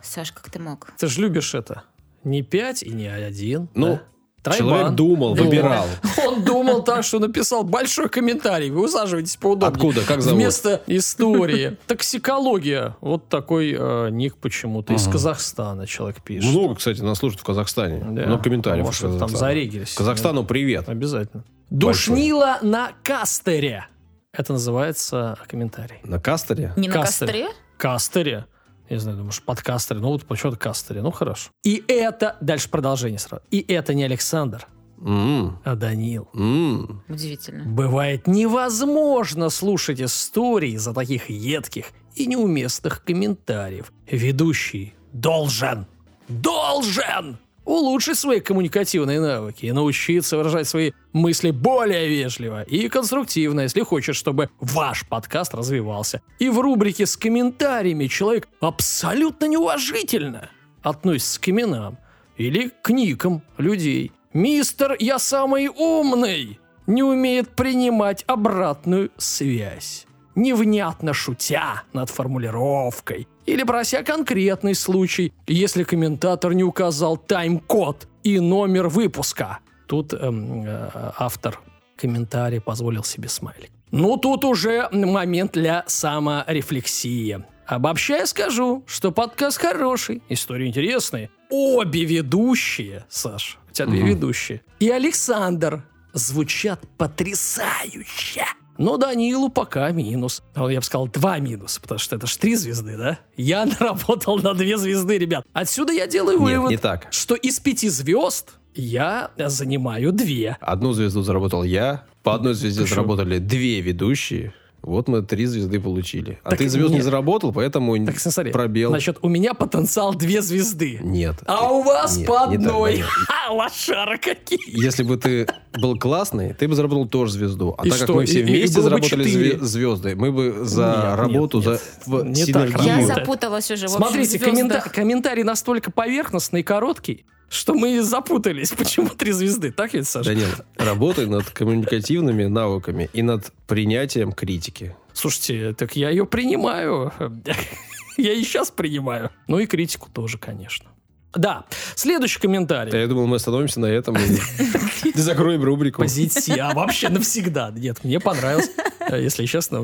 Speaker 3: Саш, как ты мог?
Speaker 2: Ты же любишь это. Не пять и не один.
Speaker 1: Ну,
Speaker 2: да? Тройбан.
Speaker 1: Человек думал,
Speaker 2: Думал.
Speaker 1: выбирал.
Speaker 2: Он думал так, что написал большой комментарий. Вы усаживайтесь поудобнее.
Speaker 1: Откуда? Как зовут?
Speaker 2: Вместо истории. Токсикология. Вот такой э, ник почему-то. Из Казахстана человек пишет.
Speaker 1: Много, кстати, нас слушают в Казахстане.
Speaker 2: Да.
Speaker 1: Много комментариев.
Speaker 2: Может, там зарегились.
Speaker 1: Казахстану привет.
Speaker 2: Обязательно. Душнила на кастере. Это называется комментарий.
Speaker 1: На кастере?
Speaker 3: Не на
Speaker 2: Кастель.
Speaker 3: костре?
Speaker 2: Не знаю, думаешь, под кастере. Ну, вот почему-то кастере. Ну, хорошо. И это... Дальше продолжение сразу. И это не Александр,
Speaker 1: М,
Speaker 2: а Данил.
Speaker 1: м.
Speaker 3: Удивительно.
Speaker 2: Бывает невозможно слушать истории за таких едких и неуместных комментариев. Ведущий должен, должен улучшить свои коммуникативные навыки и научиться выражать свои мысли более вежливо и конструктивно, если хочет, чтобы ваш подкаст развивался. И в рубрике с комментариями человек абсолютно неуважительно относится к именам или к никам людей. «Мистер, я самый умный!» не умеет принимать обратную связь. Невнятно шутя над формулировкой или прося конкретный случай, если комментатор не указал тайм-код и номер выпуска. Тут эм, э, автор комментария позволил себе смайлик. Ну, тут уже момент для саморефлексии. Обобщая скажу, что подкаст хороший, истории интересные. Обе ведущие, Саш, у тебя две
Speaker 1: Мгм.
Speaker 2: ведущие, и Александр звучат потрясающе. Но Данилу пока минус. А Я бы сказал два минуса, потому что это ж три звезды, да? Я <laughs> наработал на две звезды, ребят. Отсюда я делаю
Speaker 1: Нет,
Speaker 2: вывод,
Speaker 1: не так.
Speaker 2: что из пяти звезд я занимаю две.
Speaker 1: Одну звезду заработал я, по одной звезде
Speaker 2: шо?
Speaker 1: заработали две ведущие. Вот мы три звезды получили. А
Speaker 2: Так
Speaker 1: ты звезд не
Speaker 2: нет.
Speaker 1: заработал, поэтому
Speaker 2: Так, смотри,
Speaker 1: пробел.
Speaker 2: значит, у меня потенциал две звезды.
Speaker 1: Нет.
Speaker 2: А у вас
Speaker 1: Нет,
Speaker 2: по
Speaker 1: не так,
Speaker 2: одной.
Speaker 1: Данил. <laughs>
Speaker 2: Ха, лошара какие.
Speaker 1: Если бы ты был классный, ты бы заработал тоже звезду. А
Speaker 2: И
Speaker 1: так
Speaker 2: что,
Speaker 1: как мы все
Speaker 2: и- и
Speaker 1: вместе
Speaker 2: бы
Speaker 1: заработали зве- звезды, мы бы за
Speaker 2: Нет,
Speaker 1: работу,
Speaker 2: нет,
Speaker 1: за
Speaker 2: нет. Не
Speaker 1: синергию.
Speaker 3: Я запуталась уже.
Speaker 2: Смотрите, коммента- комментарий настолько поверхностный и короткий, что мы запутались. Почему три звезды? Так ведь, Саша?
Speaker 1: Данил, работай над коммуникативными навыками и над принятием критики.
Speaker 2: Слушайте, так я ее принимаю. <laughs> Я и сейчас принимаю. Ну и критику тоже, конечно. Да, следующий комментарий.
Speaker 1: Я думал, мы остановимся на этом и <laughs> закроем рубрику.
Speaker 2: Позитив. А вообще навсегда. Нет, мне понравилось. Э, Если честно,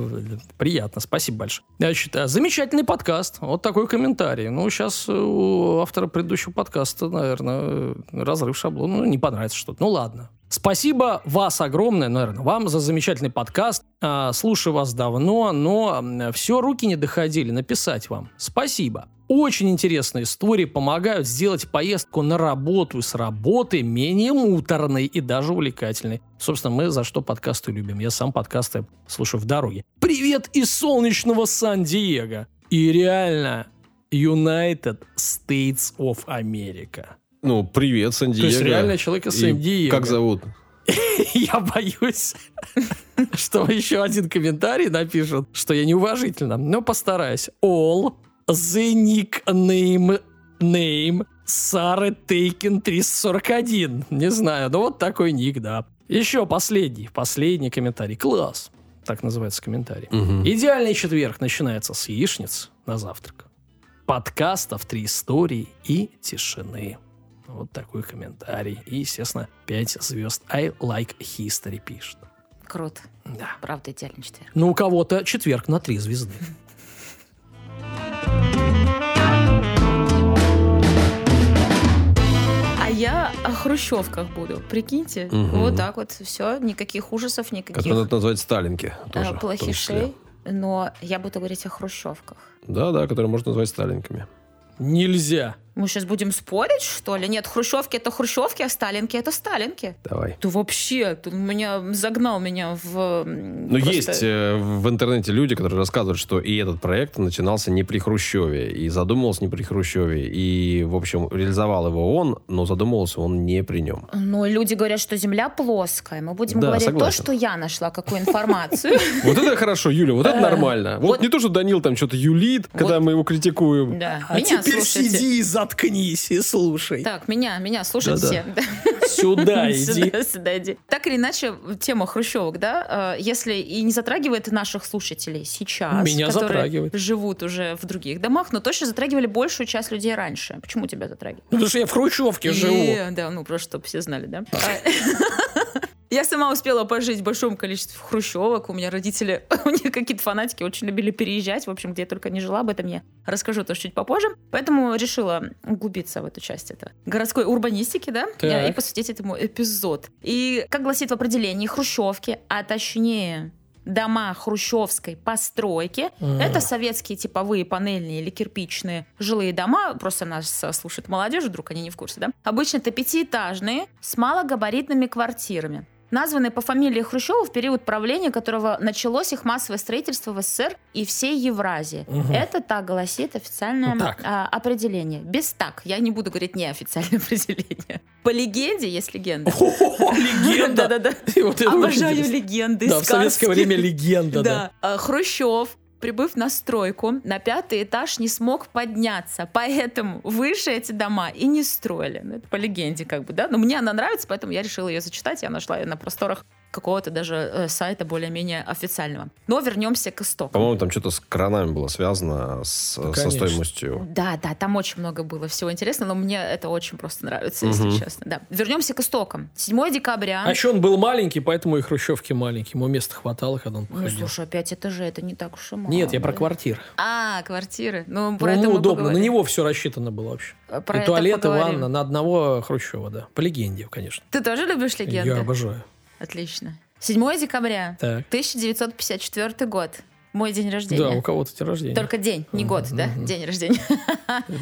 Speaker 2: приятно. Спасибо большое. Значит, э, замечательный подкаст. Вот такой комментарий. Ну, сейчас у автора предыдущего подкаста, наверное, э, разрыв шаблона. Ну, не понравится что-то. Ну, ладно. Спасибо вас огромное, наверное, вам за замечательный подкаст. А, Слушаю вас давно, но все руки не доходили написать вам. Спасибо. Очень интересные истории помогают сделать поездку на работу и с работы менее муторной и даже увлекательной. Собственно, мы за что подкасты любим. Я сам подкасты слушаю в дороге. Привет из солнечного Сан-Диего. И реально, United States of America.
Speaker 1: Ну, привет, Сан-Диего.
Speaker 2: То есть реально человек из Сан-Диего.
Speaker 1: Как зовут? <laughs>
Speaker 2: Я боюсь, <laughs> что еще один комментарий напишут, что я неуважительно. Но постараюсь. All the nickname name Сары Тейкен 341. Не знаю, но вот такой ник, да. Еще последний, последний комментарий. Класс. Так называется комментарий.
Speaker 1: Мгм.
Speaker 2: Идеальный четверг начинается с яичниц на завтрак. Подкастов, три истории и тишины. Вот такой комментарий. И, естественно, 5 звезд. I like history пишет.
Speaker 3: Круто.
Speaker 2: Да.
Speaker 3: Правда, идеальный четверг.
Speaker 2: Ну, у кого-то четверг на 3 звезды. <laughs>
Speaker 3: А я о хрущевках буду. Прикиньте.
Speaker 1: Мгм.
Speaker 3: Вот так вот. Все. Никаких ужасов, никаких
Speaker 1: Которые надо назвать Сталинки.
Speaker 3: э,
Speaker 1: Тоже,
Speaker 3: плохишей. Но я буду говорить о хрущевках.
Speaker 1: Да, да, которые можно назвать Сталинками.
Speaker 2: Нельзя.
Speaker 3: Мы сейчас будем спорить, что ли? Нет, хрущевки это хрущевки, а сталинки это сталинки.
Speaker 1: Давай.
Speaker 3: Ты вообще, ты меня загнал меня в...
Speaker 1: Ну,
Speaker 3: просто-
Speaker 1: есть э, в интернете люди, которые рассказывают, что и этот проект начинался не при Хрущеве, и задумывался не при Хрущеве, и, в общем, реализовал его он, но задумывался он не при нем.
Speaker 3: Ну, люди говорят, что Земля плоская. Мы будем
Speaker 1: Да,
Speaker 3: говорить
Speaker 1: согласен.
Speaker 3: то, что я нашла, какую информацию. <laughs>
Speaker 1: Вот это хорошо, Юля, вот это нормально. Вот не то, что Данил там что-то юлит, когда мы его критикуем.
Speaker 3: Да,
Speaker 2: А теперь сиди и заткнись и слушай.
Speaker 3: Так, меня, меня
Speaker 2: Да-да.
Speaker 3: все. Да.
Speaker 2: Сюда <laughs> иди.
Speaker 3: Сюда, сюда иди. Так или иначе, тема хрущевок, да, э, если и не затрагивает наших слушателей сейчас,
Speaker 2: Меня
Speaker 3: которые
Speaker 2: затрагивает.
Speaker 3: живут уже в других домах, но точно затрагивали большую часть людей раньше. Почему тебя затрагивает?
Speaker 2: Ну, потому что я в Хрущевке живу.
Speaker 3: Е, Да, ну просто чтобы все знали, да. <laughs> Я сама успела пожить в большом количестве хрущевок. У меня родители, <laughs> у них какие-то фанатики очень любили переезжать. В общем, где я только не жила, об этом я расскажу тоже чуть попозже. Поэтому решила углубиться в эту часть это городской урбанистики, да,
Speaker 2: Так.
Speaker 3: и посвятить этому эпизод. И, как гласит в определении, хрущевки, а точнее дома хрущевской постройки.
Speaker 2: Мгм.
Speaker 3: Это советские типовые панельные или кирпичные жилые дома. Просто нас слушает молодежь, вдруг они не в курсе, да? Обычно это пятиэтажные с малогабаритными квартирами. Названы по фамилии Хрущева в период правления, которого началось их массовое строительство в СССР и всей Евразии.
Speaker 2: Мгм.
Speaker 3: Это так гласит официальное
Speaker 2: Ну, так.
Speaker 3: а, определение. Без так. Я не буду говорить неофициальное <laughs> определение. По легенде есть легенда.
Speaker 2: О, легенда. <laughs>
Speaker 3: Да-да-да. Обожаю легенды,
Speaker 2: Да, в советское время легенда, <laughs> да.
Speaker 3: Да. А, Хрущев, прибыв на стройку, на пятый этаж не смог подняться. Поэтому выше эти дома и не строили. Ну, Это по легенде как бы, да. Но мне она нравится, поэтому я решила ее зачитать. Я нашла ее на просторах какого-то даже э, сайта более-менее официального. Но вернемся к истокам.
Speaker 1: По-моему, там что-то с кранами было связано с,
Speaker 2: Да,
Speaker 1: со стоимостью.
Speaker 3: Да, да, там очень много было всего интересного, но мне это очень просто нравится, если
Speaker 1: Мгм.
Speaker 3: честно. Да. Вернемся к истокам. 7 декабря.
Speaker 2: А еще он был маленький, поэтому и хрущевки маленькие. Ему места хватало, когда он
Speaker 3: Ну,
Speaker 2: походил.
Speaker 3: слушай, опять этажей, это не так уж и мало.
Speaker 2: Нет, я про квартиры.
Speaker 3: А, квартиры. Ну,
Speaker 2: Ну,
Speaker 3: про это
Speaker 2: ему
Speaker 3: мы
Speaker 2: удобно. На
Speaker 3: поговорим.
Speaker 2: него все рассчитано было вообще.
Speaker 3: Про
Speaker 2: и
Speaker 3: это
Speaker 2: туалет, и ванна на одного Хрущева, да. По легенде, конечно.
Speaker 3: Ты тоже любишь легенды?
Speaker 2: Я обожаю.
Speaker 3: Отлично. 7 декабря,
Speaker 2: Так.
Speaker 3: 1954 год. Мой день рождения.
Speaker 2: Да, у кого-то день рождения.
Speaker 3: Только день, не год, да? День рождения. <laughs>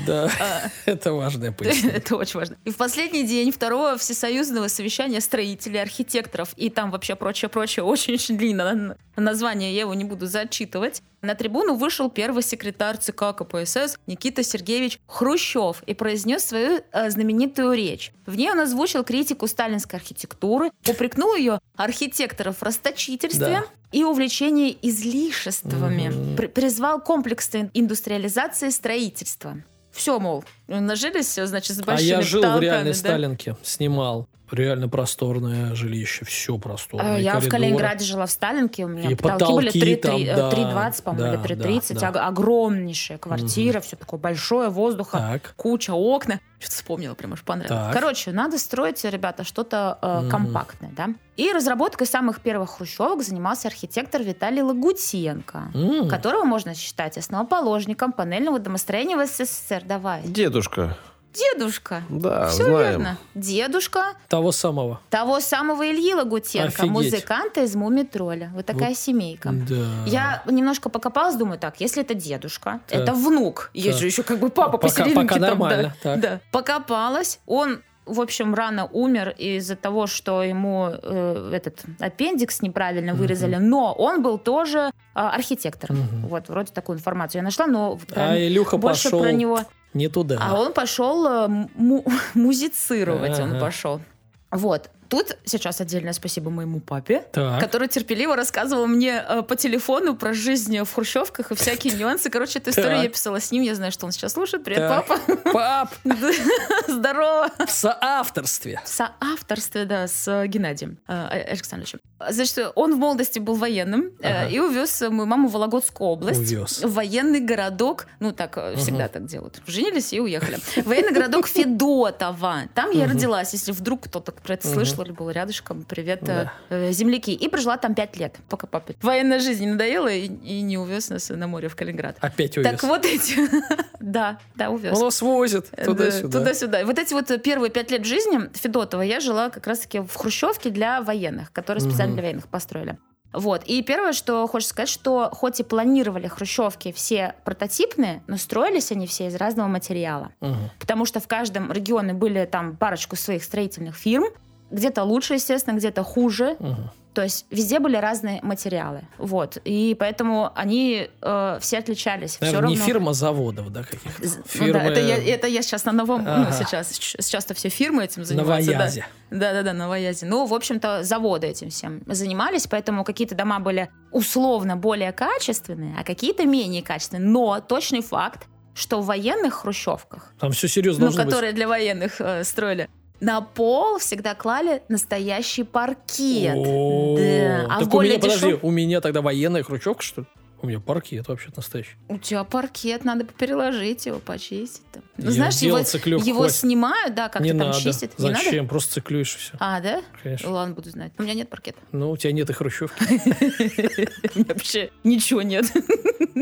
Speaker 2: Да, <laughs>
Speaker 3: А. <laughs>
Speaker 2: это важное пояснение.
Speaker 3: Это очень важно. И в последний день второго всесоюзного совещания строителей, архитекторов и там вообще прочее-прочее, очень-очень длинное на- название, я его не буду зачитывать. На трибуну вышел первый секретарь ЦК КПСС Никита Сергеевич Хрущев и произнес свою э, знаменитую речь. В ней он озвучил критику сталинской архитектуры, упрекнул ее архитекторов в расточительстве
Speaker 2: Да.
Speaker 3: И увлечении излишествами.
Speaker 2: Мгм.
Speaker 3: При- призвал комплексной индустриализации строительства. Все, мол, нажились, значит, с
Speaker 2: А
Speaker 3: большими
Speaker 2: я жил в реальной
Speaker 3: да?
Speaker 2: Сталинке, снимал. Реально просторное жилище, все просторное.
Speaker 3: Э,
Speaker 2: и
Speaker 3: Я в. Калининграде жила в Сталинке, у меня
Speaker 2: И
Speaker 3: потолки, были
Speaker 2: потолки
Speaker 3: 3,
Speaker 2: там, да,
Speaker 3: 3,20, по-моему,
Speaker 2: да,
Speaker 3: или 3,30.
Speaker 2: да, да.
Speaker 3: ог- Огромнейшая квартира, все такое большое, воздуха,
Speaker 2: Так.
Speaker 3: куча окна. <laughs> Что-то вспомнила, прям аж понравилось.
Speaker 2: Так.
Speaker 3: Короче, надо строить, ребята, что-то э,
Speaker 2: Мгм.
Speaker 3: компактное, да? И разработкой самых первых хрущевок занимался архитектор Виталий Лагутенко,
Speaker 2: М.
Speaker 3: которого можно считать основоположником панельного домостроения в СССР. Давай.
Speaker 1: Дедушка.
Speaker 3: Дедушка.
Speaker 1: Да,
Speaker 3: Все
Speaker 1: знаем.
Speaker 3: верно. Дедушка
Speaker 2: Того самого.
Speaker 3: того самого Ильи Лагутенко,
Speaker 2: Офигеть.
Speaker 3: музыканта из «Мумитроля». Вот такая семейка.
Speaker 2: Да.
Speaker 3: Я немножко покопалась, думаю, так, если это дедушка,
Speaker 2: Так.
Speaker 3: это внук, есть
Speaker 2: Так.
Speaker 3: же еще как бы папа
Speaker 2: Пока-
Speaker 3: посерединке.
Speaker 2: пока
Speaker 3: там, да.
Speaker 2: нормально, так.
Speaker 3: Да. Покопалась, он в общем, рано умер из-за того, что ему э, этот аппендикс неправильно вырезали, но он был тоже а, архитектором.
Speaker 2: Мгм.
Speaker 3: Вот, вроде такую информацию я нашла, но про-
Speaker 2: А Илюха
Speaker 3: больше
Speaker 2: пошел
Speaker 3: про него
Speaker 2: не туда.
Speaker 3: а он пошел э, му- <laughs> музицировать, он
Speaker 2: Ага.
Speaker 3: пошел. Вот. Тут сейчас отдельное спасибо моему папе,
Speaker 2: Так.
Speaker 3: который терпеливо рассказывал мне э, по телефону про жизнь в хрущевках и всякие <laughs> нюансы. Короче, эту историю
Speaker 2: Так.
Speaker 3: я писала с ним. Я знаю, что он сейчас слушает. Привет,
Speaker 2: Так.
Speaker 3: папа. <laughs>
Speaker 2: Пап, <laughs>
Speaker 3: Здорово.
Speaker 2: в соавторстве.
Speaker 3: В соавторстве, да, с э, Геннадием э, Александровичем. Значит, он в молодости был военным э,
Speaker 2: Ага.
Speaker 3: и увез э, мою маму в Вологодскую область.
Speaker 2: Увез.
Speaker 3: В военный городок, ну так э, всегда так делают. Женились и уехали. Военный городок Федотова. Там я родилась, если вдруг кто-то про это слышал или был рядышком. Привет,
Speaker 2: Да.
Speaker 3: э, земляки. И прожила там пять лет, пока папе военная жизнь не надоела и, и не увез нас на море в Калининград.
Speaker 2: Опять увез.
Speaker 3: Так вот эти... <laughs> Да, да, увез.
Speaker 2: Он нас возит
Speaker 3: Э,
Speaker 2: туда-сюда.
Speaker 3: Да, Туда-сюда. Вот эти вот первые пять лет жизни Федотова я жила как раз-таки в Хрущевке для военных, которые специально
Speaker 2: Мгм.
Speaker 3: для военных построили. Вот. И первое, что хочется сказать, что хоть и планировали хрущевки все прототипные, но строились они все из разного материала.
Speaker 2: Мгм.
Speaker 3: Потому что в каждом регионе были там парочку своих строительных фирм. Где-то лучше, естественно, где-то хуже.
Speaker 2: Мгм.
Speaker 3: То есть везде были разные материалы. Вот. И поэтому они э, все отличались. Все
Speaker 2: Наверное, не
Speaker 3: равно-
Speaker 2: фирма заводов, да, каких-то.
Speaker 3: З- ну
Speaker 2: Фирмы
Speaker 3: да, это, я, это я сейчас на новом, ну, сейчас, сейчас-то все фирмы этим занимаются.
Speaker 2: новоязе.
Speaker 3: Да-да-да, новоязе. Ну, в общем-то, заводы этим всем занимались, поэтому какие-то дома были условно более качественные, а какие-то менее качественные. Но точный факт, что в военных хрущевках,
Speaker 2: Там все серьезно
Speaker 3: ну,
Speaker 2: должно быть.
Speaker 3: которые для военных э, строили, на пол всегда клали настоящий паркет. Да. А
Speaker 2: так у меня, подожди, у меня тогда военная хрущевка, что ли? У меня паркет вообще настоящий.
Speaker 3: У тебя паркет, надо переложить его, почистить. там. Ну, знаешь, его, его
Speaker 2: хватит.
Speaker 3: снимают, да, как
Speaker 2: не
Speaker 3: то там
Speaker 2: надо.
Speaker 3: чистят. Не
Speaker 2: Зачем?
Speaker 3: надо?
Speaker 2: Просто циклюешь и все.
Speaker 3: А, да?
Speaker 2: Конечно.
Speaker 3: Ладно, буду знать. У меня нет паркета.
Speaker 2: Ну, у тебя нет и хрущевки. <laughs>
Speaker 3: Вообще ничего нет.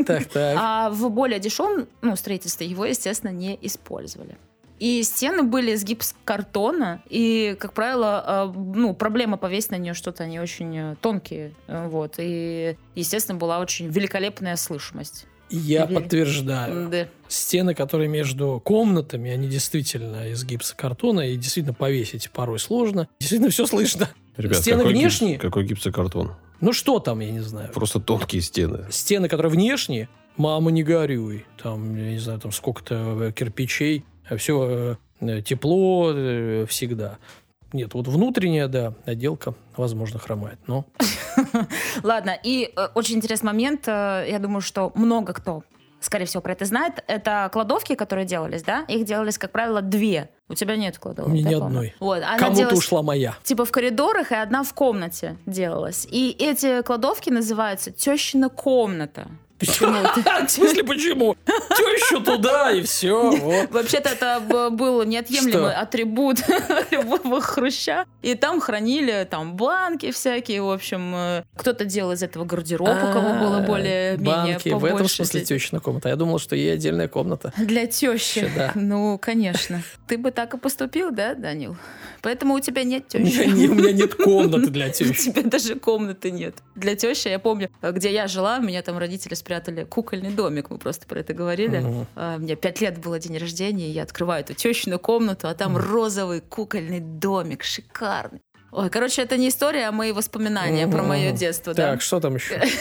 Speaker 2: Так, так.
Speaker 3: А в более дешевом ну, строительстве его, естественно, не использовали. И стены были из гипсокартона, и, как правило, э, ну, проблема повесить на нее что-то, они очень э, тонкие, э, вот, и, естественно, была очень великолепная слышимость.
Speaker 2: Я
Speaker 3: Или-
Speaker 2: подтверждаю.
Speaker 3: Да.
Speaker 2: Стены, которые между комнатами, они действительно из гипсокартона, и действительно повесить порой сложно. Действительно все слышно.
Speaker 1: Ребят,
Speaker 2: Стены
Speaker 1: какой гипс-
Speaker 2: внешние?
Speaker 1: какой гипсокартон?
Speaker 2: Ну что там, я не знаю.
Speaker 1: Просто тонкие стены.
Speaker 2: Стены, которые внешние, мама, не горюй. Там, я не знаю, там сколько-то кирпичей. Все тепло э, всегда. Нет, вот внутренняя, да, отделка, возможно, хромает. Но <laughs>
Speaker 3: Ладно, и э, очень интересный момент, э, я думаю, что много кто, скорее всего, про это знает, это кладовки, которые делались, да? Их делались, как правило, две. У тебя нет кладовок.
Speaker 2: У меня ни одной.
Speaker 3: Вот,
Speaker 2: кому-то
Speaker 3: делалась
Speaker 2: ушла моя.
Speaker 3: типа в коридорах, и одна в комнате делалась. И эти кладовки называются тещина комната. Почему-то. <laughs>
Speaker 2: В смысле, почему? Тещу туда, и все.
Speaker 3: Вообще-то это был неотъемлемый атрибут <laughs> любого хруща. И там хранили там банки всякие, в общем. э, Кто-то делал из этого гардероб, у кого было более-менее
Speaker 2: А, Банки, в этом смысле тещина комната. Я думал, что ей отдельная комната.
Speaker 3: Для тещи. Ну, конечно. Ты бы так и поступил, да, Данил? Поэтому у тебя нет
Speaker 2: У
Speaker 3: тещи.
Speaker 2: у меня нет <laughs> комнаты для
Speaker 3: У
Speaker 2: тещи.
Speaker 3: тебя даже комнаты нет. Для тещи, я помню, где я жила, меня там родители спрятали кукольный домик, мы просто про это говорили.
Speaker 2: Мгм.
Speaker 3: А, Мне пять лет было день рождения, и я открываю эту тещину комнату, а там розовый кукольный домик, шикарный. Ой, короче, это не история, а мои воспоминания про
Speaker 2: Мгм.
Speaker 3: мое детство, да.
Speaker 2: Так, что там еще? <laughs>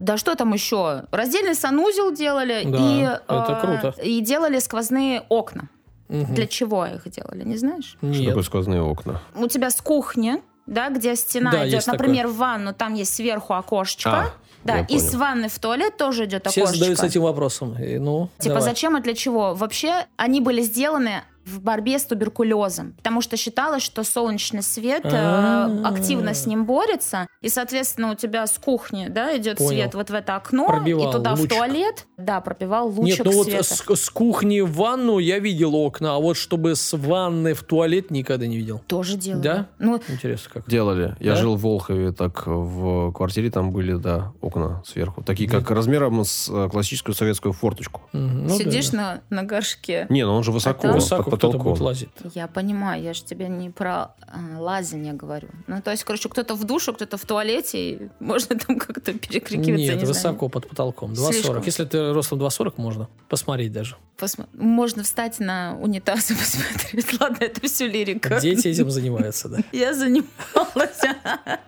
Speaker 3: Да что там еще? Раздельный санузел делали
Speaker 2: Да,
Speaker 3: и,
Speaker 2: это
Speaker 3: э,
Speaker 2: круто.
Speaker 3: и делали сквозные окна. Для чего их делали, не знаешь?
Speaker 1: Что
Speaker 2: Нет.
Speaker 1: такое сквозные окна?
Speaker 3: У тебя с кухни, да, где стена
Speaker 2: Да,
Speaker 3: идет, например, в ванну, там есть сверху окошечко. Да,
Speaker 1: я
Speaker 3: и с
Speaker 1: понял.
Speaker 3: ванны в туалет тоже идет
Speaker 2: Все
Speaker 3: окошечко.
Speaker 2: задаются этим вопросом. И, ну,
Speaker 3: Типа
Speaker 2: давай.
Speaker 3: зачем и для чего? Вообще они были сделаны в борьбе с туберкулезом, потому что считалось, что солнечный свет э,
Speaker 2: А.
Speaker 3: активно с ним борется, и, соответственно, у тебя с кухни, да, идет
Speaker 2: Понял.
Speaker 3: свет вот в это окно,
Speaker 2: Пробивал
Speaker 3: и туда
Speaker 2: лучик.
Speaker 3: в туалет, да, пробивал
Speaker 2: Нет,
Speaker 3: лучик
Speaker 2: ну вот
Speaker 3: света.
Speaker 2: с, с кухни в ванну я видел окна, а вот чтобы с ванны в туалет никогда не видел.
Speaker 3: Тоже делали.
Speaker 2: Да?
Speaker 3: Ну,
Speaker 2: Интересно, как.
Speaker 1: Делали. Я
Speaker 2: Да?
Speaker 1: жил в Волхове, так в квартире там были, да, окна сверху. Такие, как размером с э, классическую советскую форточку.
Speaker 2: Ну
Speaker 3: сидишь
Speaker 2: да,
Speaker 3: на, на горшке.
Speaker 1: Не, ну он же высоко,
Speaker 3: А там-
Speaker 1: под
Speaker 2: Высоко кто-то
Speaker 1: потолком.
Speaker 2: будет лазить.
Speaker 3: Я понимаю, я же тебе не про э, лазание говорю. Ну, то есть, короче, кто-то в душу, кто-то в туалете, и можно там как-то перекрикиваться,
Speaker 2: Нет,
Speaker 3: не знаю.
Speaker 2: высоко под потолком. 2,40.
Speaker 3: Слишком.
Speaker 2: Если ты ростом 2,40, можно посмотреть даже.
Speaker 3: Посма- Можно встать на унитаз и посмотреть. <laughs> Ладно, это все лирика.
Speaker 2: Дети этим занимаются, да. <laughs>
Speaker 3: Я занималась. <laughs>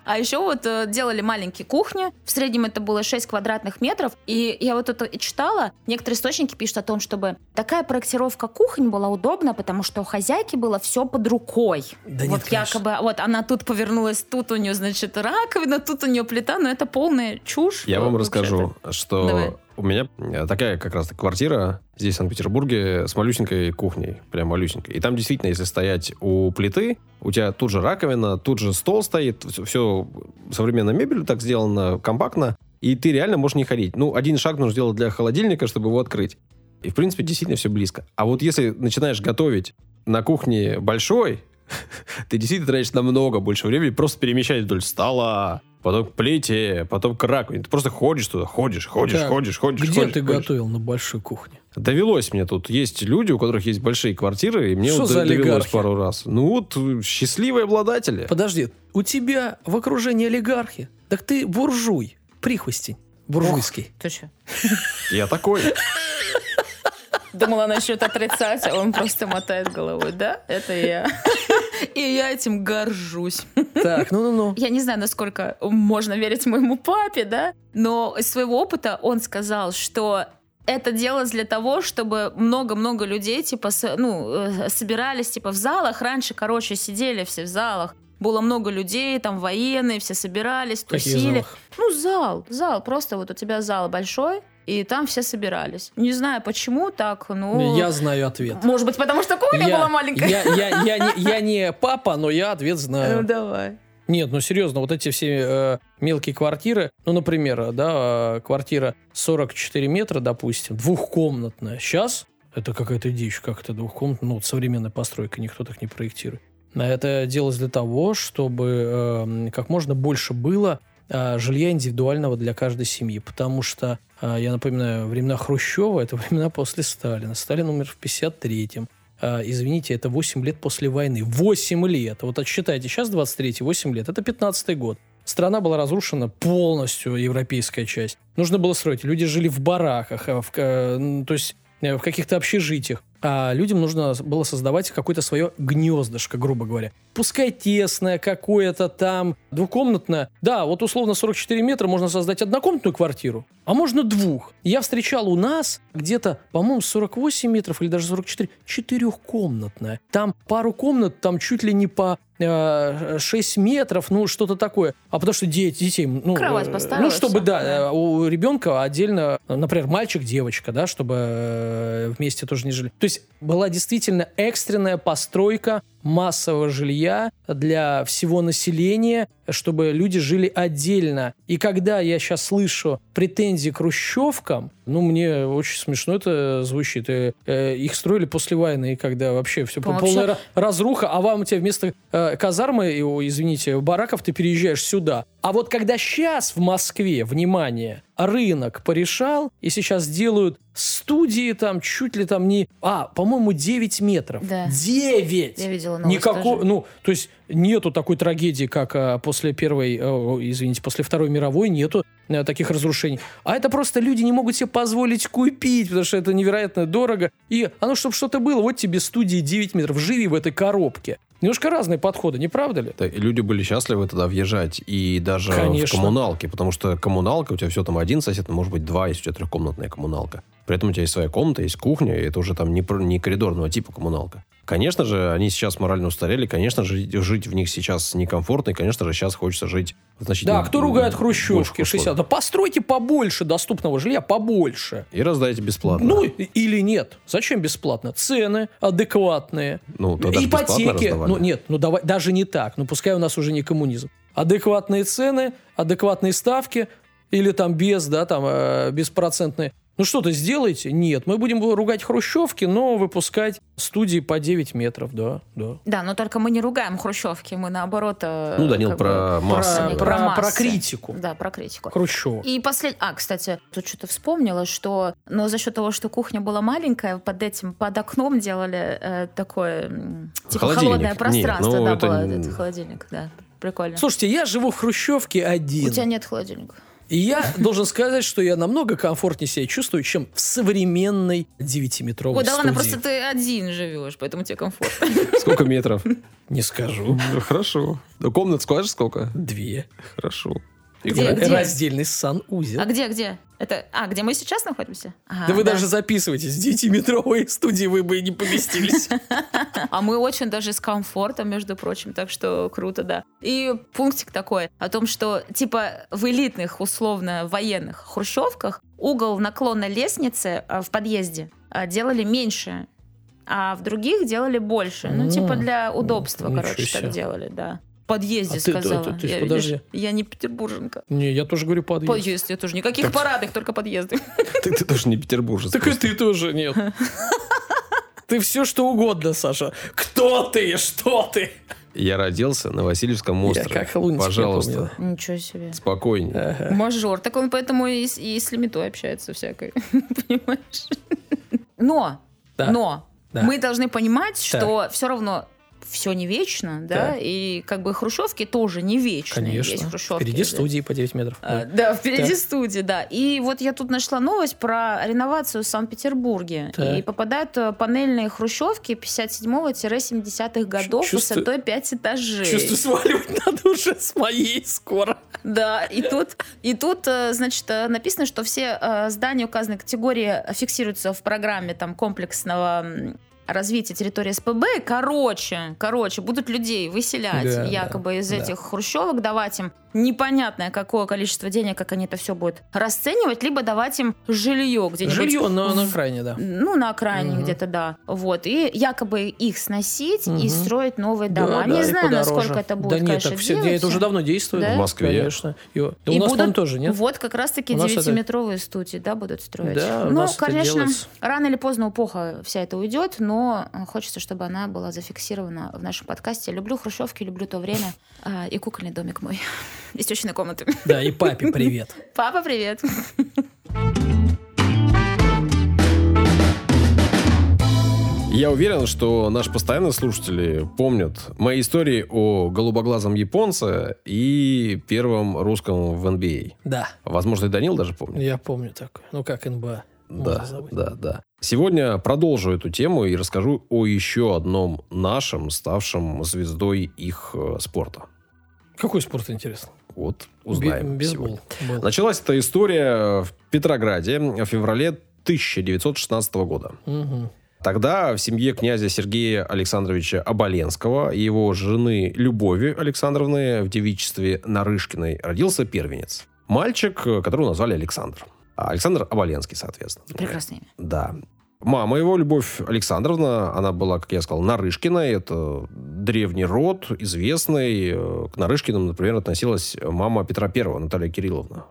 Speaker 3: А еще вот э, делали маленькие кухни. В среднем это было 6 квадратных метров. И я вот это и читала. Некоторые источники пишут о том, чтобы такая проектировка кухонь была удобна, потому что у хозяйки было все под рукой.
Speaker 2: Да
Speaker 3: вот
Speaker 2: нет, конечно.
Speaker 3: якобы, вот она тут повернулась, тут у нее, значит, раковина, тут у нее плита, но это полная чушь.
Speaker 1: Я вам расскажу, что
Speaker 3: Давай.
Speaker 1: у меня э, такая как раз квартира здесь, в Санкт-Петербурге, с малюсенькой кухней. Прям малюсенькой. И там действительно, если стоять у плиты, у тебя тут же раковина, тут же стол стоит, все современная мебель так сделано, компактно, и ты реально можешь не ходить. Ну, один шаг нужно сделать для холодильника, чтобы его открыть. И, в принципе, действительно все близко. А вот если начинаешь готовить на кухне большой, <laughs> ты действительно тратишь намного больше времени, просто перемещаясь вдоль стола, потом к плите, потом к раковине. Ты просто ходишь туда, ходишь, ходишь,
Speaker 2: Так,
Speaker 1: ходишь, ходишь.
Speaker 2: Где
Speaker 1: ходишь,
Speaker 2: ты
Speaker 1: ходишь.
Speaker 2: готовил на большой кухне?
Speaker 1: Довелось мне тут. Есть люди, у которых есть большие квартиры, и мне
Speaker 2: Что
Speaker 1: вот
Speaker 2: за
Speaker 1: довелось
Speaker 2: олигархи?
Speaker 1: пару раз. Ну вот, э, счастливые обладатели.
Speaker 2: Подожди, у тебя в окружении олигархи. Так ты буржуй, прихвостень. Буржуйский.
Speaker 3: Ты что?
Speaker 1: Я такой.
Speaker 3: Думала насчет отрицать, а он просто мотает головой. Да, это я. <laughs> И я этим горжусь.
Speaker 2: Так, ну-ну-ну.
Speaker 3: Я не знаю, насколько можно верить моему папе, да, но из своего опыта он сказал, что это делалось для того, чтобы много-много людей, типа, ну, э, собирались, типа, в залах. Раньше, короче, сидели все в залах. Было много людей, там военные, все собирались,
Speaker 2: Какие
Speaker 3: тусили.
Speaker 2: залы?
Speaker 3: Ну, зал, зал. Просто вот у тебя зал большой, и там все собирались. Не знаю, почему так, но...
Speaker 2: Я знаю ответ.
Speaker 3: Может быть, потому что кухня
Speaker 2: Я-
Speaker 3: была маленькая?
Speaker 2: Я, я, я, не, я не папа, но я ответ
Speaker 3: Ну,
Speaker 2: знаю.
Speaker 3: давай.
Speaker 2: Нет, ну серьезно, вот эти все э, мелкие квартиры, ну, например, да, э, квартира 44 метра, допустим, двухкомнатная. Сейчас это какая-то дичь, как это двухкомнатная, ну, вот современная постройка, никто так не проектирует. А Это делалось для того, чтобы э, как можно больше было э, жилья индивидуального для каждой семьи, потому что, э, я напоминаю, времена Хрущева – это <laughs> времена после Сталина. Сталин умер в 53-м. А, извините, это 8 лет после войны. 8 лет. Вот отсчитайте, сейчас 23 8 лет. Это 15 год. Страна была разрушена полностью, европейская часть. Нужно было строить. Люди жили в бараках, а, в, то есть э, в каких-то общежитиях. А людям нужно было создавать какое-то свое гнездышко, грубо говоря. Пускай тесное какое-то там, двухкомнатное. Да, вот условно 44 метра можно создать однокомнатную квартиру, а можно двух. Я встречал у нас где-то, по-моему, 48 метров или даже 44, четырехкомнатная. Там пару комнат, там чуть ли не по э, 6 метров, ну, что-то такое. А потому что дети, детей... Ну,
Speaker 3: Кровать
Speaker 2: э,
Speaker 3: поставила,
Speaker 2: Ну, чтобы,
Speaker 3: всё,
Speaker 2: да, э, у ребенка отдельно, например, мальчик, девочка, да, чтобы э, вместе тоже не жили. То есть была действительно экстренная постройка массового жилья для всего населения, чтобы люди жили отдельно. И когда я сейчас слышу претензии к хрущевкам, ну, мне очень смешно это звучит. Э, э, их строили после войны, когда вообще все полная
Speaker 3: вообще-
Speaker 2: ра- разруха, а вам у тебя вместо э, казармы, и, о, извините, бараков ты переезжаешь сюда. А вот когда сейчас в Москве, внимание, рынок порешал, и сейчас делают студии там чуть ли там не... А, по-моему, 9 метров.
Speaker 3: Да.
Speaker 2: 9!
Speaker 3: Я видела новость
Speaker 2: Никакой,
Speaker 3: тоже.
Speaker 2: ну, то есть нету такой трагедии, как а, после первой, э, о, извините, после Второй мировой, нету э, таких разрушений. А это просто люди не могут себе позволить купить, потому что это невероятно дорого. И оно, чтобы что-то было, вот тебе студии 9 метров, живи в этой коробке. Немножко разные подходы, не правда ли?
Speaker 1: И люди были счастливы тогда въезжать, и даже
Speaker 2: Конечно.
Speaker 1: в коммуналке, потому что коммуналка, у тебя все там один сосед, ну, может быть, два, если у тебя трехкомнатная коммуналка. При этом у тебя есть своя комната, есть кухня, и это уже там не, не коридорного типа коммуналка. Конечно же, они сейчас морально устарели, конечно же, жить в них сейчас некомфортно, и, конечно же, сейчас хочется жить значительно
Speaker 2: Да, кто ругает хрущевки
Speaker 1: больших
Speaker 2: 60?
Speaker 1: условиях.
Speaker 2: Да постройте побольше доступного жилья, побольше.
Speaker 1: И раздайте бесплатно.
Speaker 2: Ну, или нет. Зачем бесплатно? Цены адекватные.
Speaker 1: Ну, тогда
Speaker 2: Ипотеки. Ну, нет, ну давай, даже не так. Ну, пускай у нас уже не коммунизм. Адекватные цены, адекватные ставки, или там без, да, там, э, беспроцентные. Ну, что-то сделайте? Нет. Мы будем ругать хрущевки, но выпускать студии по 9 метров, да, да.
Speaker 3: Да, но только мы не ругаем хрущевки, мы наоборот... э,
Speaker 1: Ну, Данил про
Speaker 3: бы,
Speaker 1: массы.
Speaker 2: Про-
Speaker 1: да.
Speaker 2: про-
Speaker 3: массы.
Speaker 2: про критику.
Speaker 3: Да, про критику.
Speaker 2: Хрущева.
Speaker 3: И послед... А, кстати, тут что-то вспомнила, что, но за счет того, что кухня была маленькая, под этим, под окном делали э, такое, типа
Speaker 1: Холодильник.
Speaker 3: холодное
Speaker 1: Нет,
Speaker 3: пространство,
Speaker 1: ну,
Speaker 3: да,
Speaker 1: это
Speaker 3: было, этот холодильник, да, прикольно.
Speaker 2: Слушайте, я живу в хрущевке
Speaker 3: У
Speaker 2: один.
Speaker 3: тебя нет холодильника.
Speaker 2: И я должен сказать, что я намного комфортнее себя чувствую, чем в современной 9-метровой
Speaker 3: Ой, да ладно, просто ты один живешь, поэтому тебе комфортно.
Speaker 1: Сколько метров?
Speaker 2: Не скажу.
Speaker 1: Хорошо. Да комнат скажешь сколько?
Speaker 2: Две.
Speaker 1: Хорошо.
Speaker 3: Где? где?
Speaker 2: Раздельный санузел.
Speaker 3: А где, где? Это, а, где мы сейчас находимся? Ага,
Speaker 2: да вы даже записываетесь. В 9-метровой студии вы бы и не поместились. <laughs>
Speaker 3: А мы очень даже с комфортом, между прочим, так что круто, да. И пунктик такой о том, что типа в элитных, условно, военных хрущевках угол наклона лестницы а, в подъезде а, делали меньше, а в других делали больше. Ну, типа для удобства,
Speaker 2: ничего
Speaker 3: короче, так делали, да. Подъезде
Speaker 2: А ты-
Speaker 3: сказала.
Speaker 2: ты- ты-
Speaker 3: я,
Speaker 2: подожди.
Speaker 3: видишь, я не петербурженка.
Speaker 2: Не, я тоже говорю подъезд.
Speaker 3: Подъезд я тоже. Никаких парадных, только подъезды. <laughs>
Speaker 1: Ты, ты тоже не петербуржец.
Speaker 2: Так и ты тоже нет. <laughs> Ты все что угодно, Саша. Кто ты? Что ты?
Speaker 1: Я родился на Васильевском острове.
Speaker 2: как лунтик, я
Speaker 1: Пожалуйста,
Speaker 2: помню.
Speaker 3: Ничего себе.
Speaker 1: спокойнее.
Speaker 3: Мажор. Так он поэтому и с, и с лимитой общается всякой. <laughs> Понимаешь? Но,
Speaker 2: Да.
Speaker 3: но
Speaker 2: Да.
Speaker 3: мы должны понимать, что все равно все не вечно, да,
Speaker 2: Да.
Speaker 3: и как бы хрущевки тоже не вечные. Есть
Speaker 2: Конечно.
Speaker 3: хрущевки.
Speaker 2: Впереди
Speaker 3: да.
Speaker 2: студии по 9 метров.
Speaker 3: А,
Speaker 2: Да.
Speaker 3: Да, впереди
Speaker 2: Так.
Speaker 3: студии, да. И вот я тут нашла новость про реновацию в Санкт-Петербурге.
Speaker 2: Так.
Speaker 3: И попадают э, панельные хрущевки 57-70-х годов
Speaker 2: Чувствую-
Speaker 3: высотой 5 этажей.
Speaker 2: Чувствую, сваливать <laughs> надо уже с моей скоро.
Speaker 3: Да, и тут, и тут, э, значит, э, написано, что все здания указанной категории фиксируются в программе там комплексного м, развития территории СПБ. Короче, короче, будут людей выселять
Speaker 2: Да,
Speaker 3: якобы
Speaker 2: да,
Speaker 3: из
Speaker 2: да.
Speaker 3: этих хрущевок, давать им непонятное какое количество денег, как они это все будут расценивать, либо давать им жилье где-нибудь.
Speaker 2: Жилье на, на
Speaker 3: в-
Speaker 2: окраине, да.
Speaker 3: Ну, на окраине
Speaker 2: Мгм.
Speaker 3: где-то, да. Вот. И якобы их сносить и
Speaker 2: Мгм.
Speaker 3: строить новые
Speaker 2: Да,
Speaker 3: дома.
Speaker 2: да,
Speaker 3: Не
Speaker 2: и
Speaker 3: знаю, насколько это будет,
Speaker 2: Да нет,
Speaker 3: конечно,
Speaker 2: так все,
Speaker 3: делать.
Speaker 2: это уже давно действует.
Speaker 3: Да?
Speaker 1: В Москве.
Speaker 2: Конечно. И, и у
Speaker 3: И
Speaker 2: нас,
Speaker 3: будут-
Speaker 2: по-моему, тоже, нет?
Speaker 3: Вот как раз-таки
Speaker 2: У нас это-
Speaker 3: 9-метровые студии, да, будут строить.
Speaker 2: Да, у
Speaker 3: ну, конечно, рано или поздно эпоха вся это уйдет, но хочется, чтобы она была зафиксирована в нашем подкасте. Люблю хрущевки, люблю то время. А, и кукольный домик мой из тещиной комнаты.
Speaker 2: Да, и папе привет. <laughs>
Speaker 3: Папа, привет.
Speaker 1: Я уверен, что наши постоянные слушатели помнят мои истории о голубоглазом японце и первом русском в NBA.
Speaker 2: Да,
Speaker 1: Возможно, и Данил даже помнит.
Speaker 2: я помню такое. Ну, как НБА.
Speaker 1: Да, да, да. Сегодня продолжу эту тему и расскажу о еще одном нашем, ставшем звездой их э, спорта.
Speaker 2: Какой спорт интересно?
Speaker 1: Вот, узнаем.
Speaker 2: Бейсбол.
Speaker 1: Началась эта история в Петрограде в феврале 1916 года.
Speaker 2: Мгм.
Speaker 1: Тогда в семье князя Сергея Александровича Оболенского и его жены Любови Александровны в девичестве Нарышкиной родился первенец. Мальчик, э, которого назвали Александр. А Александр Оболенский, соответственно.
Speaker 3: Прекрасное имя.
Speaker 1: Да. Мама его, Любовь Александровна, она была, как я сказал, Нарышкиной. Это древний род, известный. Э, К Нарышкиным, например, относилась мама Петра Первого, Наталья Кирилловна.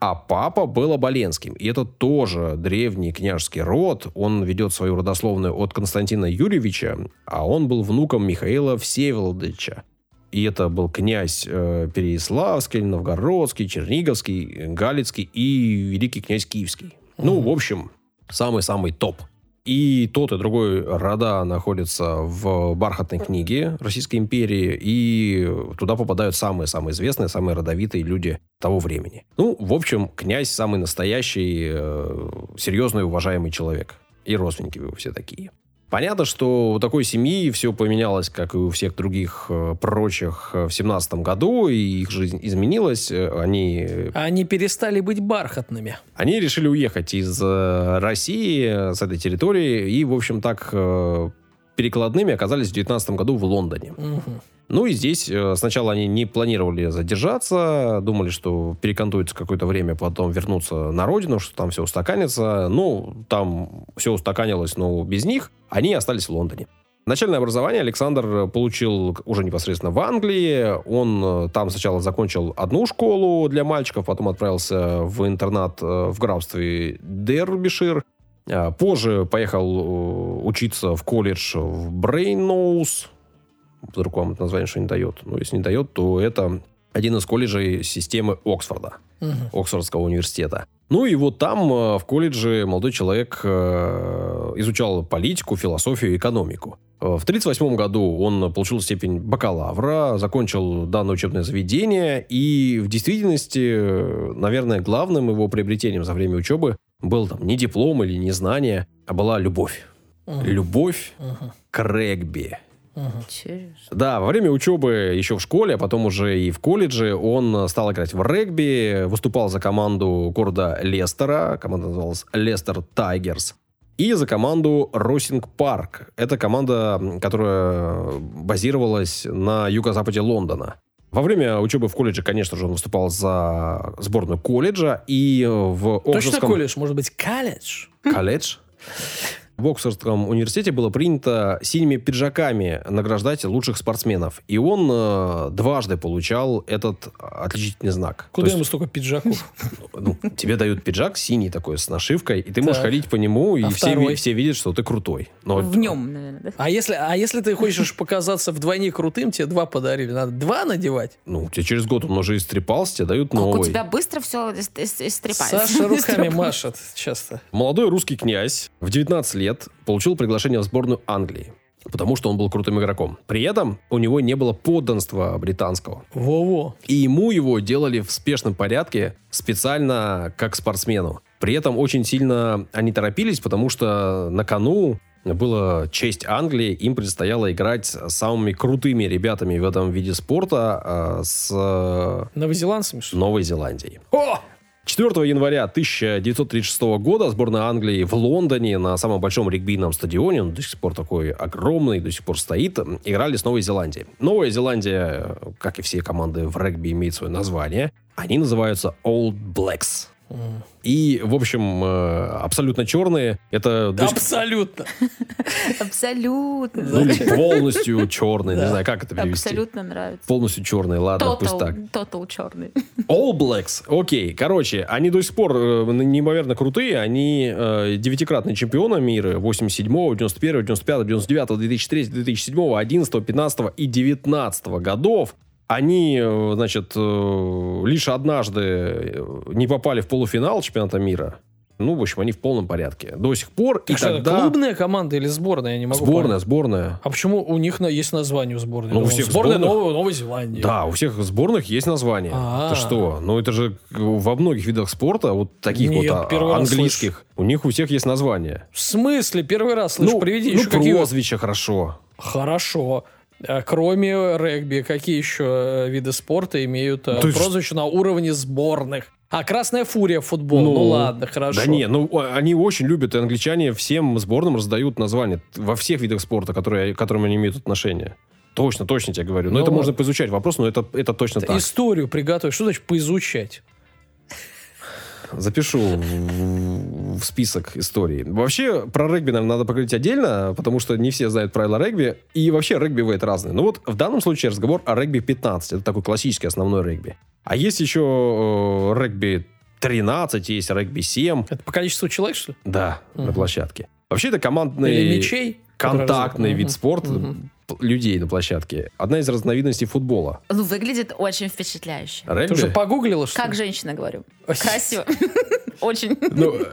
Speaker 1: А папа был Оболенским. И это тоже древний княжеский род. Он ведет свою родословную от Константина Юрьевича, а он был внуком Михаила Всеволодовича. И это был князь э, Переяславский, Новгородский, Черниговский, Галицкий и великий князь Киевский. Ну,
Speaker 2: Мгм.
Speaker 1: в общем, самый-самый топ. И тот, и другой рода находятся в бархатной книге Российской империи, и туда попадают самые-самые известные, самые родовитые люди того времени. Ну, в общем, князь самый настоящий, э, серьезный, уважаемый человек. И родственники его все такие. Понятно, что у такой семьи все поменялось, как и у всех других э, прочих э, в семнадцатом году, и их жизнь изменилась. Э, Они
Speaker 2: Они перестали быть бархатными.
Speaker 1: они решили уехать из России, с этой территории, и, в общем, так перекладными оказались в 19 году в Лондоне.
Speaker 2: Мгм.
Speaker 1: Ну и здесь э, сначала они не планировали задержаться, думали, что перекантуются какое-то время, потом вернуться на родину, что там все устаканится. Ну, там все устаканилось, но без них. Они остались в Лондоне. Начальное образование Александр получил уже непосредственно в Англии. Он э, там сначала закончил одну школу для мальчиков, потом отправился в интернат э, в графстве Дербишир. А Позже поехал учиться в колледж в Брейноус. Вдруг вам это название что не дает. Ну, если не дает, то это один из колледжей системы Оксфорда.
Speaker 2: Мгм.
Speaker 1: Оксфордского университета. Ну и вот там, э, в колледже, молодой человек э, изучал политику, философию экономику. Э, В 1938 году он получил степень бакалавра, закончил данное учебное заведение, и в действительности, наверное, главным его приобретением за время учебы был там не диплом или не знание, а была любовь.
Speaker 2: Мгм.
Speaker 1: Любовь
Speaker 2: Мгм.
Speaker 1: к регби. Да, во время учебы еще в школе, а потом уже и в колледже он стал играть в регби, выступал за команду города Лестера, команда называлась Лестер Тайгерс, и за команду Росинг Парк. Это команда, которая базировалась на юго-западе Лондона. Во время учебы в колледже, конечно же, он выступал за сборную колледжа, и в
Speaker 2: Точно
Speaker 1: Оксфордском...
Speaker 2: колледж? Может быть, колледж?
Speaker 1: Колледж. В Оксфордском университете было принято синими пиджаками награждать лучших спортсменов. И он э, дважды получал этот отличительный знак.
Speaker 2: Куда
Speaker 1: То
Speaker 2: ему
Speaker 1: есть,
Speaker 2: столько пиджаков? <laughs>
Speaker 1: ну, тебе дают пиджак синий такой с нашивкой, и ты можешь
Speaker 2: Так.
Speaker 1: ходить по нему, и
Speaker 2: А
Speaker 1: все,
Speaker 2: второй?
Speaker 1: все видят, что ты крутой. Но
Speaker 3: В нем, наверное, да?
Speaker 2: А если, а если ты хочешь показаться вдвойне крутым, тебе два подарили. Надо два надевать?
Speaker 1: Ну, тебе через год он уже истрепался, тебе дают
Speaker 3: Как у
Speaker 1: новый.
Speaker 3: тебя быстро все истрепается.
Speaker 2: Саша <laughs> руками машет часто.
Speaker 1: Молодой русский князь в 19 лет получил приглашение в сборную Англии, потому что он был крутым игроком. При этом у него не было подданства британского.
Speaker 2: Во-во.
Speaker 1: И ему его делали в спешном порядке, специально как спортсмену. При этом очень сильно они торопились, потому что на кону была честь Англии, им предстояло играть с самыми крутыми ребятами в этом виде спорта а, с э,
Speaker 2: Новозеландцами, что ли?
Speaker 1: Новой Зеландией.
Speaker 2: О!
Speaker 1: 4 января 1936 года сборная Англии в Лондоне на самом большом регбийном стадионе, он до сих пор такой огромный, до сих пор стоит, играли с Новой Зеландией. Новая Зеландия, как и все команды в регби, имеет свое название. Они называются Old Blacks. И, в общем, э, абсолютно черные. Это сих-
Speaker 2: Абсолютно. <laughs>
Speaker 3: Абсолютно.
Speaker 1: ну, полностью черные, не
Speaker 2: Да.
Speaker 1: знаю, как это перевести.
Speaker 3: Абсолютно нравится.
Speaker 1: Полностью черные, ладно, пусть так.
Speaker 3: Тотал, тотал черный.
Speaker 1: All Blacks, окей. Короче, они до сих пор э, неимоверно крутые. Они э, девятикратные чемпионы мира 87-го, 91-го, 95-го, 99-го, 2003 2007 11 15 и 19 годов. Они, э, значит, э, лишь однажды э, не попали в полуфинал чемпионата мира. Ну, в общем, они в полном порядке. До сих пор. и
Speaker 2: Так что, это
Speaker 1: тогда...
Speaker 2: клубная команда или сборная? Я не могу
Speaker 1: Сборная,
Speaker 2: понять.
Speaker 1: сборная.
Speaker 2: А почему у них на- есть название у сборной?
Speaker 1: Ну, у всех
Speaker 2: сборная
Speaker 1: сборных-
Speaker 2: Новой, Новой Зеландии.
Speaker 1: Да, у всех сборных есть название.
Speaker 2: А.
Speaker 1: Это что? Ну, это же во многих видах спорта, вот таких
Speaker 2: Нет,
Speaker 1: вот а, английских, у них у всех есть название.
Speaker 2: В смысле? Первый раз слышу.
Speaker 1: ну,
Speaker 2: Приведи
Speaker 1: ну,
Speaker 2: еще какие...
Speaker 1: прозвище хорошо.
Speaker 2: Хорошо. А Кроме регби, какие еще э, виды спорта имеют э,
Speaker 1: То есть-
Speaker 2: прозвище на уровне сборных? А Красная Фурия футбол. Ну, ладно, хорошо.
Speaker 1: Да не, ну они очень любят, и англичане всем сборным раздают названия во всех видах спорта, которые, к которым они имеют отношение. Точно, точно тебе говорю. Но
Speaker 2: Ну
Speaker 1: это
Speaker 2: ладно.
Speaker 1: можно поизучать вопрос, но это, это точно так.
Speaker 2: Историю приготовить. Что значит поизучать?
Speaker 1: Запишу в, в список историй. Вообще, про регби, наверное, надо поговорить отдельно, потому что не все знают правила регби. И вообще, регби бывает разные. Ну вот, в данном случае разговор о регби 15. Это такой классический основной регби. А есть еще э, регби 13, есть регби 7.
Speaker 2: Это по количеству человек, что ли?
Speaker 1: Да, на
Speaker 2: Мгм.
Speaker 1: площадке. Вообще, это командный...
Speaker 2: Или мечей? которые
Speaker 1: контактный вид спорта
Speaker 2: Мгм.
Speaker 1: Людей на площадке. Одна из разновидностей футбола.
Speaker 3: Ну, выглядит очень впечатляюще.
Speaker 1: Регби?
Speaker 2: Ты уже погуглила, что
Speaker 3: Как
Speaker 2: ли?
Speaker 3: женщина говорю. Красиво. <laughs> Очень.
Speaker 1: Ну, э,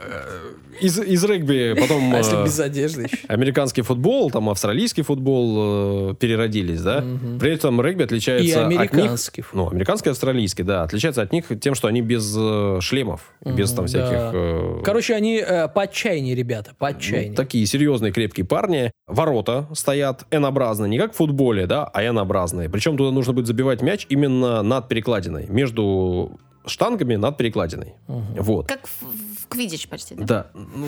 Speaker 1: из, из регби потом...
Speaker 2: А если
Speaker 1: э,
Speaker 2: без одежды еще?
Speaker 1: Американский футбол, там австралийский футбол э, переродились, да?
Speaker 2: Мгм.
Speaker 1: При этом регби отличается
Speaker 2: И
Speaker 1: от них...
Speaker 2: американский.
Speaker 1: Ну, американский и австралийский, да. Отличается от них тем, что они без э, шлемов, и без там всяких...
Speaker 2: да.
Speaker 1: э,
Speaker 2: Короче, они э, поотчаяннее, ребята,
Speaker 1: ну,
Speaker 2: поотчаяннее.
Speaker 1: такие серьезные, крепкие парни. Ворота стоят N-образные, не как в футболе, да, а N-образные. Причем туда нужно будет забивать мяч именно над перекладиной, между штангами над перекладиной.
Speaker 2: Мгм.
Speaker 1: Вот.
Speaker 3: Как в, в квиддич почти. да?
Speaker 1: Да, ну,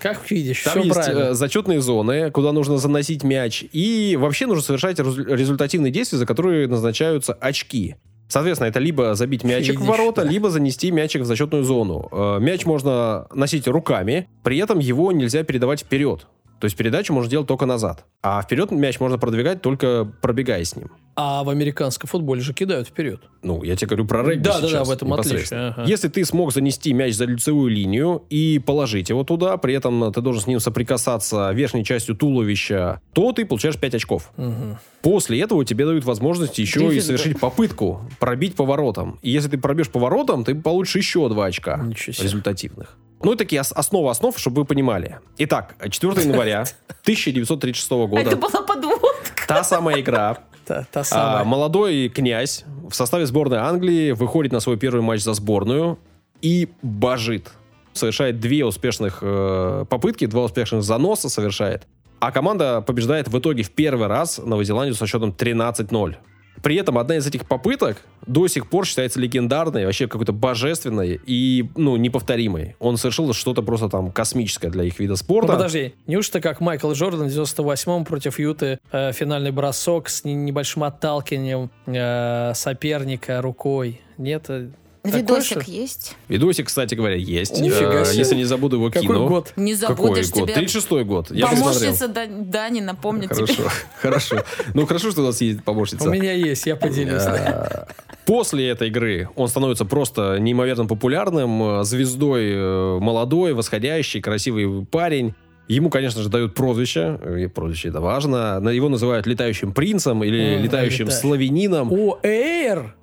Speaker 2: Как видишь,
Speaker 1: Там
Speaker 2: все
Speaker 1: есть
Speaker 2: правильно.
Speaker 1: э, зачетные зоны, куда нужно заносить мяч. И вообще нужно совершать резу- результативные действия, за которые назначаются очки. Соответственно, это либо забить мячик в
Speaker 2: Видишь,
Speaker 1: ворота,
Speaker 2: да.
Speaker 1: либо занести мячик в зачетную зону. Э, Мяч можно носить руками, при этом его нельзя передавать вперед. То есть передачу можно делать только назад. А вперед мяч можно продвигать только пробегая с ним.
Speaker 2: А в американском футболе же кидают вперед.
Speaker 1: Ну, я тебе говорю про регби
Speaker 2: Да, да, да,
Speaker 1: сейчас,
Speaker 2: в этом отличие, ага.
Speaker 1: Если ты смог занести мяч за лицевую линию и положить его туда, при этом ты должен с ним соприкасаться верхней частью туловища, то ты получаешь 5 очков.
Speaker 2: Мгм.
Speaker 1: После этого тебе дают возможность еще и
Speaker 2: Дивиденды.
Speaker 1: совершить попытку пробить поворотом. И если ты пробьешь поворотом, ты получишь еще 2 очка результативных. Ну, и такие ос- основы основ, чтобы вы понимали. Итак, 4 января <laughs> 1936
Speaker 3: А это
Speaker 1: года.
Speaker 3: была подводка.
Speaker 1: Та самая игра,
Speaker 2: Та, та
Speaker 1: а,
Speaker 2: самая.
Speaker 1: молодой князь в составе сборной Англии выходит на свой первый матч за сборную и божит. Совершает две успешных э, попытки, два успешных заноса совершает. А команда побеждает в итоге в первый раз Новую Зеландию со счетом 13-0. При этом одна из этих попыток до сих пор считается легендарной, вообще какой-то божественной и, ну, неповторимой. Он совершил что-то просто там космическое для их вида
Speaker 2: Ну,
Speaker 1: спорта.
Speaker 2: подожди, неужто как Майкл Джордан в 98-м против Юты э, финальный бросок с не- небольшим отталкиванием э, соперника рукой? Нет? э,
Speaker 3: Видосик
Speaker 2: что-
Speaker 3: есть.
Speaker 1: Видосик, кстати говоря, есть.
Speaker 2: Нифига
Speaker 1: Э,
Speaker 2: себе.
Speaker 1: Если не забуду, его
Speaker 2: Какой год?
Speaker 3: Не
Speaker 1: Какой
Speaker 3: забудешь
Speaker 1: год?
Speaker 3: тебе.
Speaker 1: 36-й год. Я.
Speaker 3: Помощница Да- Дани напомнит тебе.
Speaker 1: Хорошо, <laughs> хорошо. Ну, хорошо, что у нас есть помощница.
Speaker 2: У меня есть, я поделюсь.
Speaker 1: После этой игры он становится просто неимоверно популярным, э, звездой э, молодой, восходящий, красивый парень. Ему, конечно же, дают прозвище, э, и прозвище это важно. Его называют летающим принцем или
Speaker 2: М,
Speaker 1: летающим
Speaker 2: летающий.
Speaker 1: славянином.
Speaker 2: О, Эйр!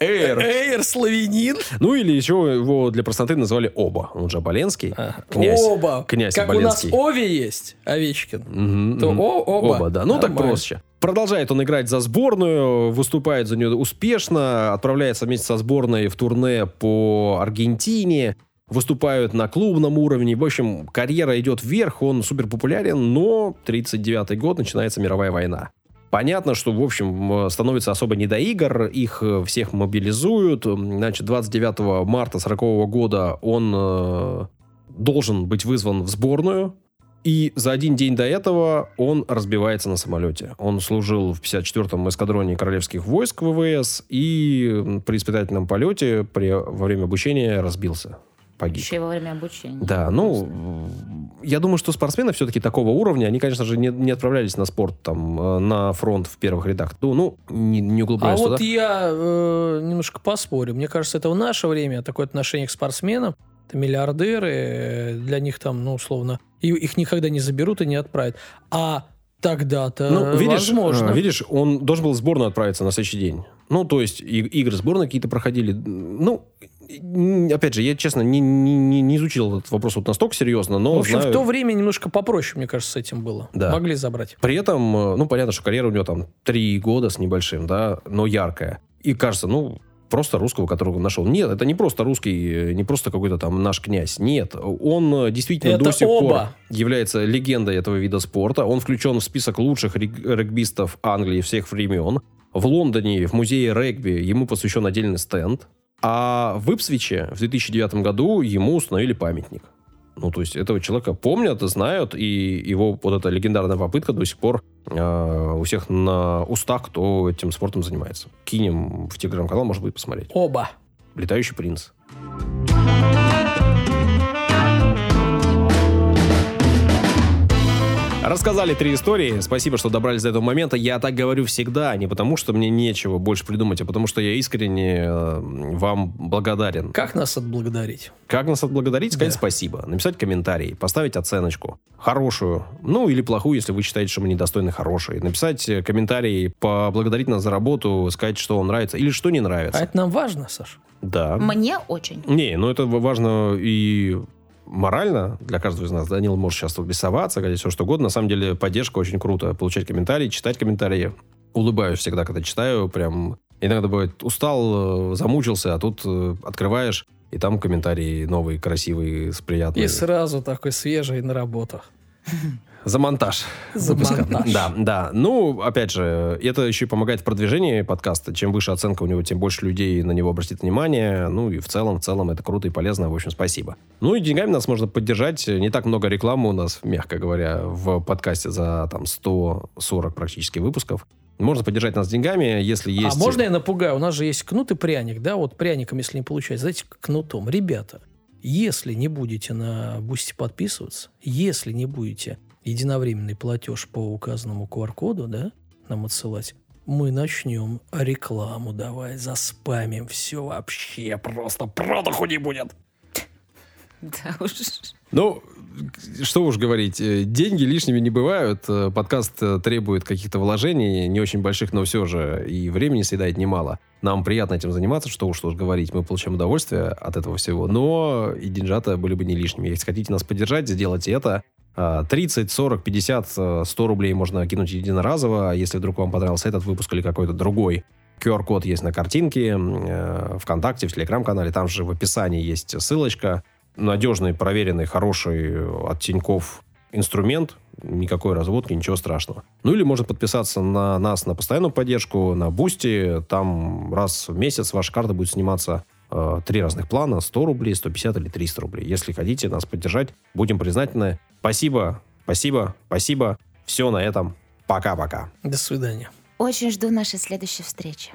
Speaker 1: Эйр.
Speaker 2: Эйр, славянин!
Speaker 1: Ну или еще его для простоты называли Оба. Он же Оболенский.
Speaker 2: Ага.
Speaker 1: Князь.
Speaker 2: Оба!
Speaker 1: Князь
Speaker 2: Как у нас
Speaker 1: Оболенский.
Speaker 2: Ови есть, Овечкин.
Speaker 1: Мгм,
Speaker 2: То
Speaker 1: мгм.
Speaker 2: о- оба.
Speaker 1: да. Ну, так
Speaker 2: Нормально.
Speaker 1: проще. Продолжает он играть за сборную, выступает за нее успешно, отправляется вместе со сборной в турне по Аргентине, выступают на клубном уровне. В общем, карьера идет вверх, он супер популярен, но 39 год, начинается мировая война. Понятно, что, в общем, становится особо не до игр, их э, всех мобилизуют. Значит, 29 марта 40 года он э, должен быть вызван в сборную. И за один день до этого он разбивается на самолете. Он служил в 54-м эскадроне Королевских войск ВВС и при испытательном полете при, во время обучения разбился. Погиб.
Speaker 3: Еще во время обучения.
Speaker 1: Да, ну, я думаю, что спортсмены все-таки такого уровня, они, конечно же, не, не отправлялись на спорт, там, э, на фронт в первых рядах. Ну, ну не, не
Speaker 2: А
Speaker 1: углубляясь
Speaker 2: вот
Speaker 1: туда.
Speaker 2: я э, немножко поспорю. Мне кажется, это в наше время такое отношение к спортсменам. Это миллиардеры, э, для них там, ну, условно, и их никогда не заберут и не отправят. А тогда-то
Speaker 1: Ну, видишь,
Speaker 2: возможно.
Speaker 1: э, видишь, он должен был в сборную отправиться на следующий день. Ну, то есть и- игры сборной какие-то проходили. Ну, опять же, я, честно, не, не- не- не изучил этот вопрос вот настолько серьезно, но
Speaker 2: в общем,
Speaker 1: знаю-
Speaker 2: в то время немножко попроще, мне кажется, с этим было.
Speaker 1: Да.
Speaker 2: Могли забрать.
Speaker 1: При этом, э, ну, понятно, что карьера у него там три года с небольшим, да, но яркая. И кажется, ну, просто русского, которого он нашел. Нет, это не просто русский, э, не просто какой-то там наш князь. Нет, он э, действительно
Speaker 2: Это
Speaker 1: до сих пор
Speaker 2: оба.
Speaker 1: является легендой этого вида спорта. Он включен в список лучших регбистов Англии всех времен. В Лондоне, в музее регби, ему посвящен отдельный стенд. А в Ипсвиче в 2009 году ему установили памятник. Ну, то есть этого человека помнят, знают, и его вот эта легендарная попытка до сих пор э, у всех на устах, кто этим спортом занимается. Кинем в телеграм-канал, может быть, посмотреть.
Speaker 2: Оба.
Speaker 1: «Летающий принц». Рассказали три истории. Спасибо, что добрались до этого момента. Я так говорю всегда, не потому что мне нечего больше придумать, а потому что я искренне э, вам благодарен.
Speaker 2: Как нас отблагодарить?
Speaker 1: Как нас отблагодарить? Сказать
Speaker 2: Да.
Speaker 1: спасибо. Написать комментарий, поставить оценочку. Хорошую. Ну, или плохую, если вы считаете, что мы недостойны хорошей. Написать э, комментарий, поблагодарить нас за работу, сказать, что вам нравится или что не
Speaker 2: А
Speaker 1: нравится.
Speaker 2: это нам важно, Саш.
Speaker 1: Да.
Speaker 3: Мне очень.
Speaker 1: Не, ну это важно и морально для каждого из нас. Данил может сейчас тут бесоваться, говорить все что угодно. На самом деле поддержка очень круто. Получать комментарии, читать комментарии. Улыбаюсь всегда, когда читаю. Прям иногда бывает устал, э, замучился, а тут э, открываешь, и там комментарии новые, красивые, с приятными.
Speaker 2: И сразу такой свежий на работах. <laughs>
Speaker 1: За монтаж.
Speaker 2: За
Speaker 1: выпуска.
Speaker 2: монтаж.
Speaker 1: Да, да. Ну, опять же, это еще и помогает в продвижении подкаста. Чем выше оценка у него, тем больше людей на него обратит внимание. Ну, и в целом, в целом, это круто и полезно. В общем, спасибо. Ну, и деньгами нас можно поддержать. Не так много рекламы у нас, мягко говоря, в подкасте за там 140 практически выпусков. Можно поддержать нас деньгами, если есть...
Speaker 2: А можно я напугаю? У нас же есть кнут и пряник, да? Вот пряником, если не получается, знаете, кнутом. Ребята, если не будете на Бусти подписываться, если не будете единовременный платеж по указанному QR-коду, да, нам отсылать, мы начнем рекламу давать, заспамим все вообще, просто продуху не будет.
Speaker 3: Да уж.
Speaker 1: Ну, что уж говорить, э, деньги лишними не бывают. Э, Подкаст э, требует каких-то вложений, не очень больших, но все же, и времени съедает немало. Нам приятно этим заниматься, что уж тут говорить, мы получаем удовольствие от этого всего, но и деньжата были бы не лишними. Если хотите нас поддержать, сделайте это. А, 30, 40, 50, э, 100 рублей можно кинуть единоразово, если вдруг вам понравился этот выпуск или какой-то другой. QR-код есть на картинке, э, ВКонтакте, в Телеграм-канале, там же в описании есть ссылочка надежный, проверенный, хороший от Тиньков инструмент, никакой разводки, ничего страшного. Ну или можно подписаться на нас на постоянную поддержку, на Бусти, там раз в месяц ваша карта будет сниматься три разных плана, 100 рублей, 150 или 300 рублей. Если хотите нас поддержать, будем признательны. Спасибо, спасибо, спасибо. Все на этом. Пока-пока.
Speaker 2: До свидания.
Speaker 3: Очень жду нашей следующей встречи.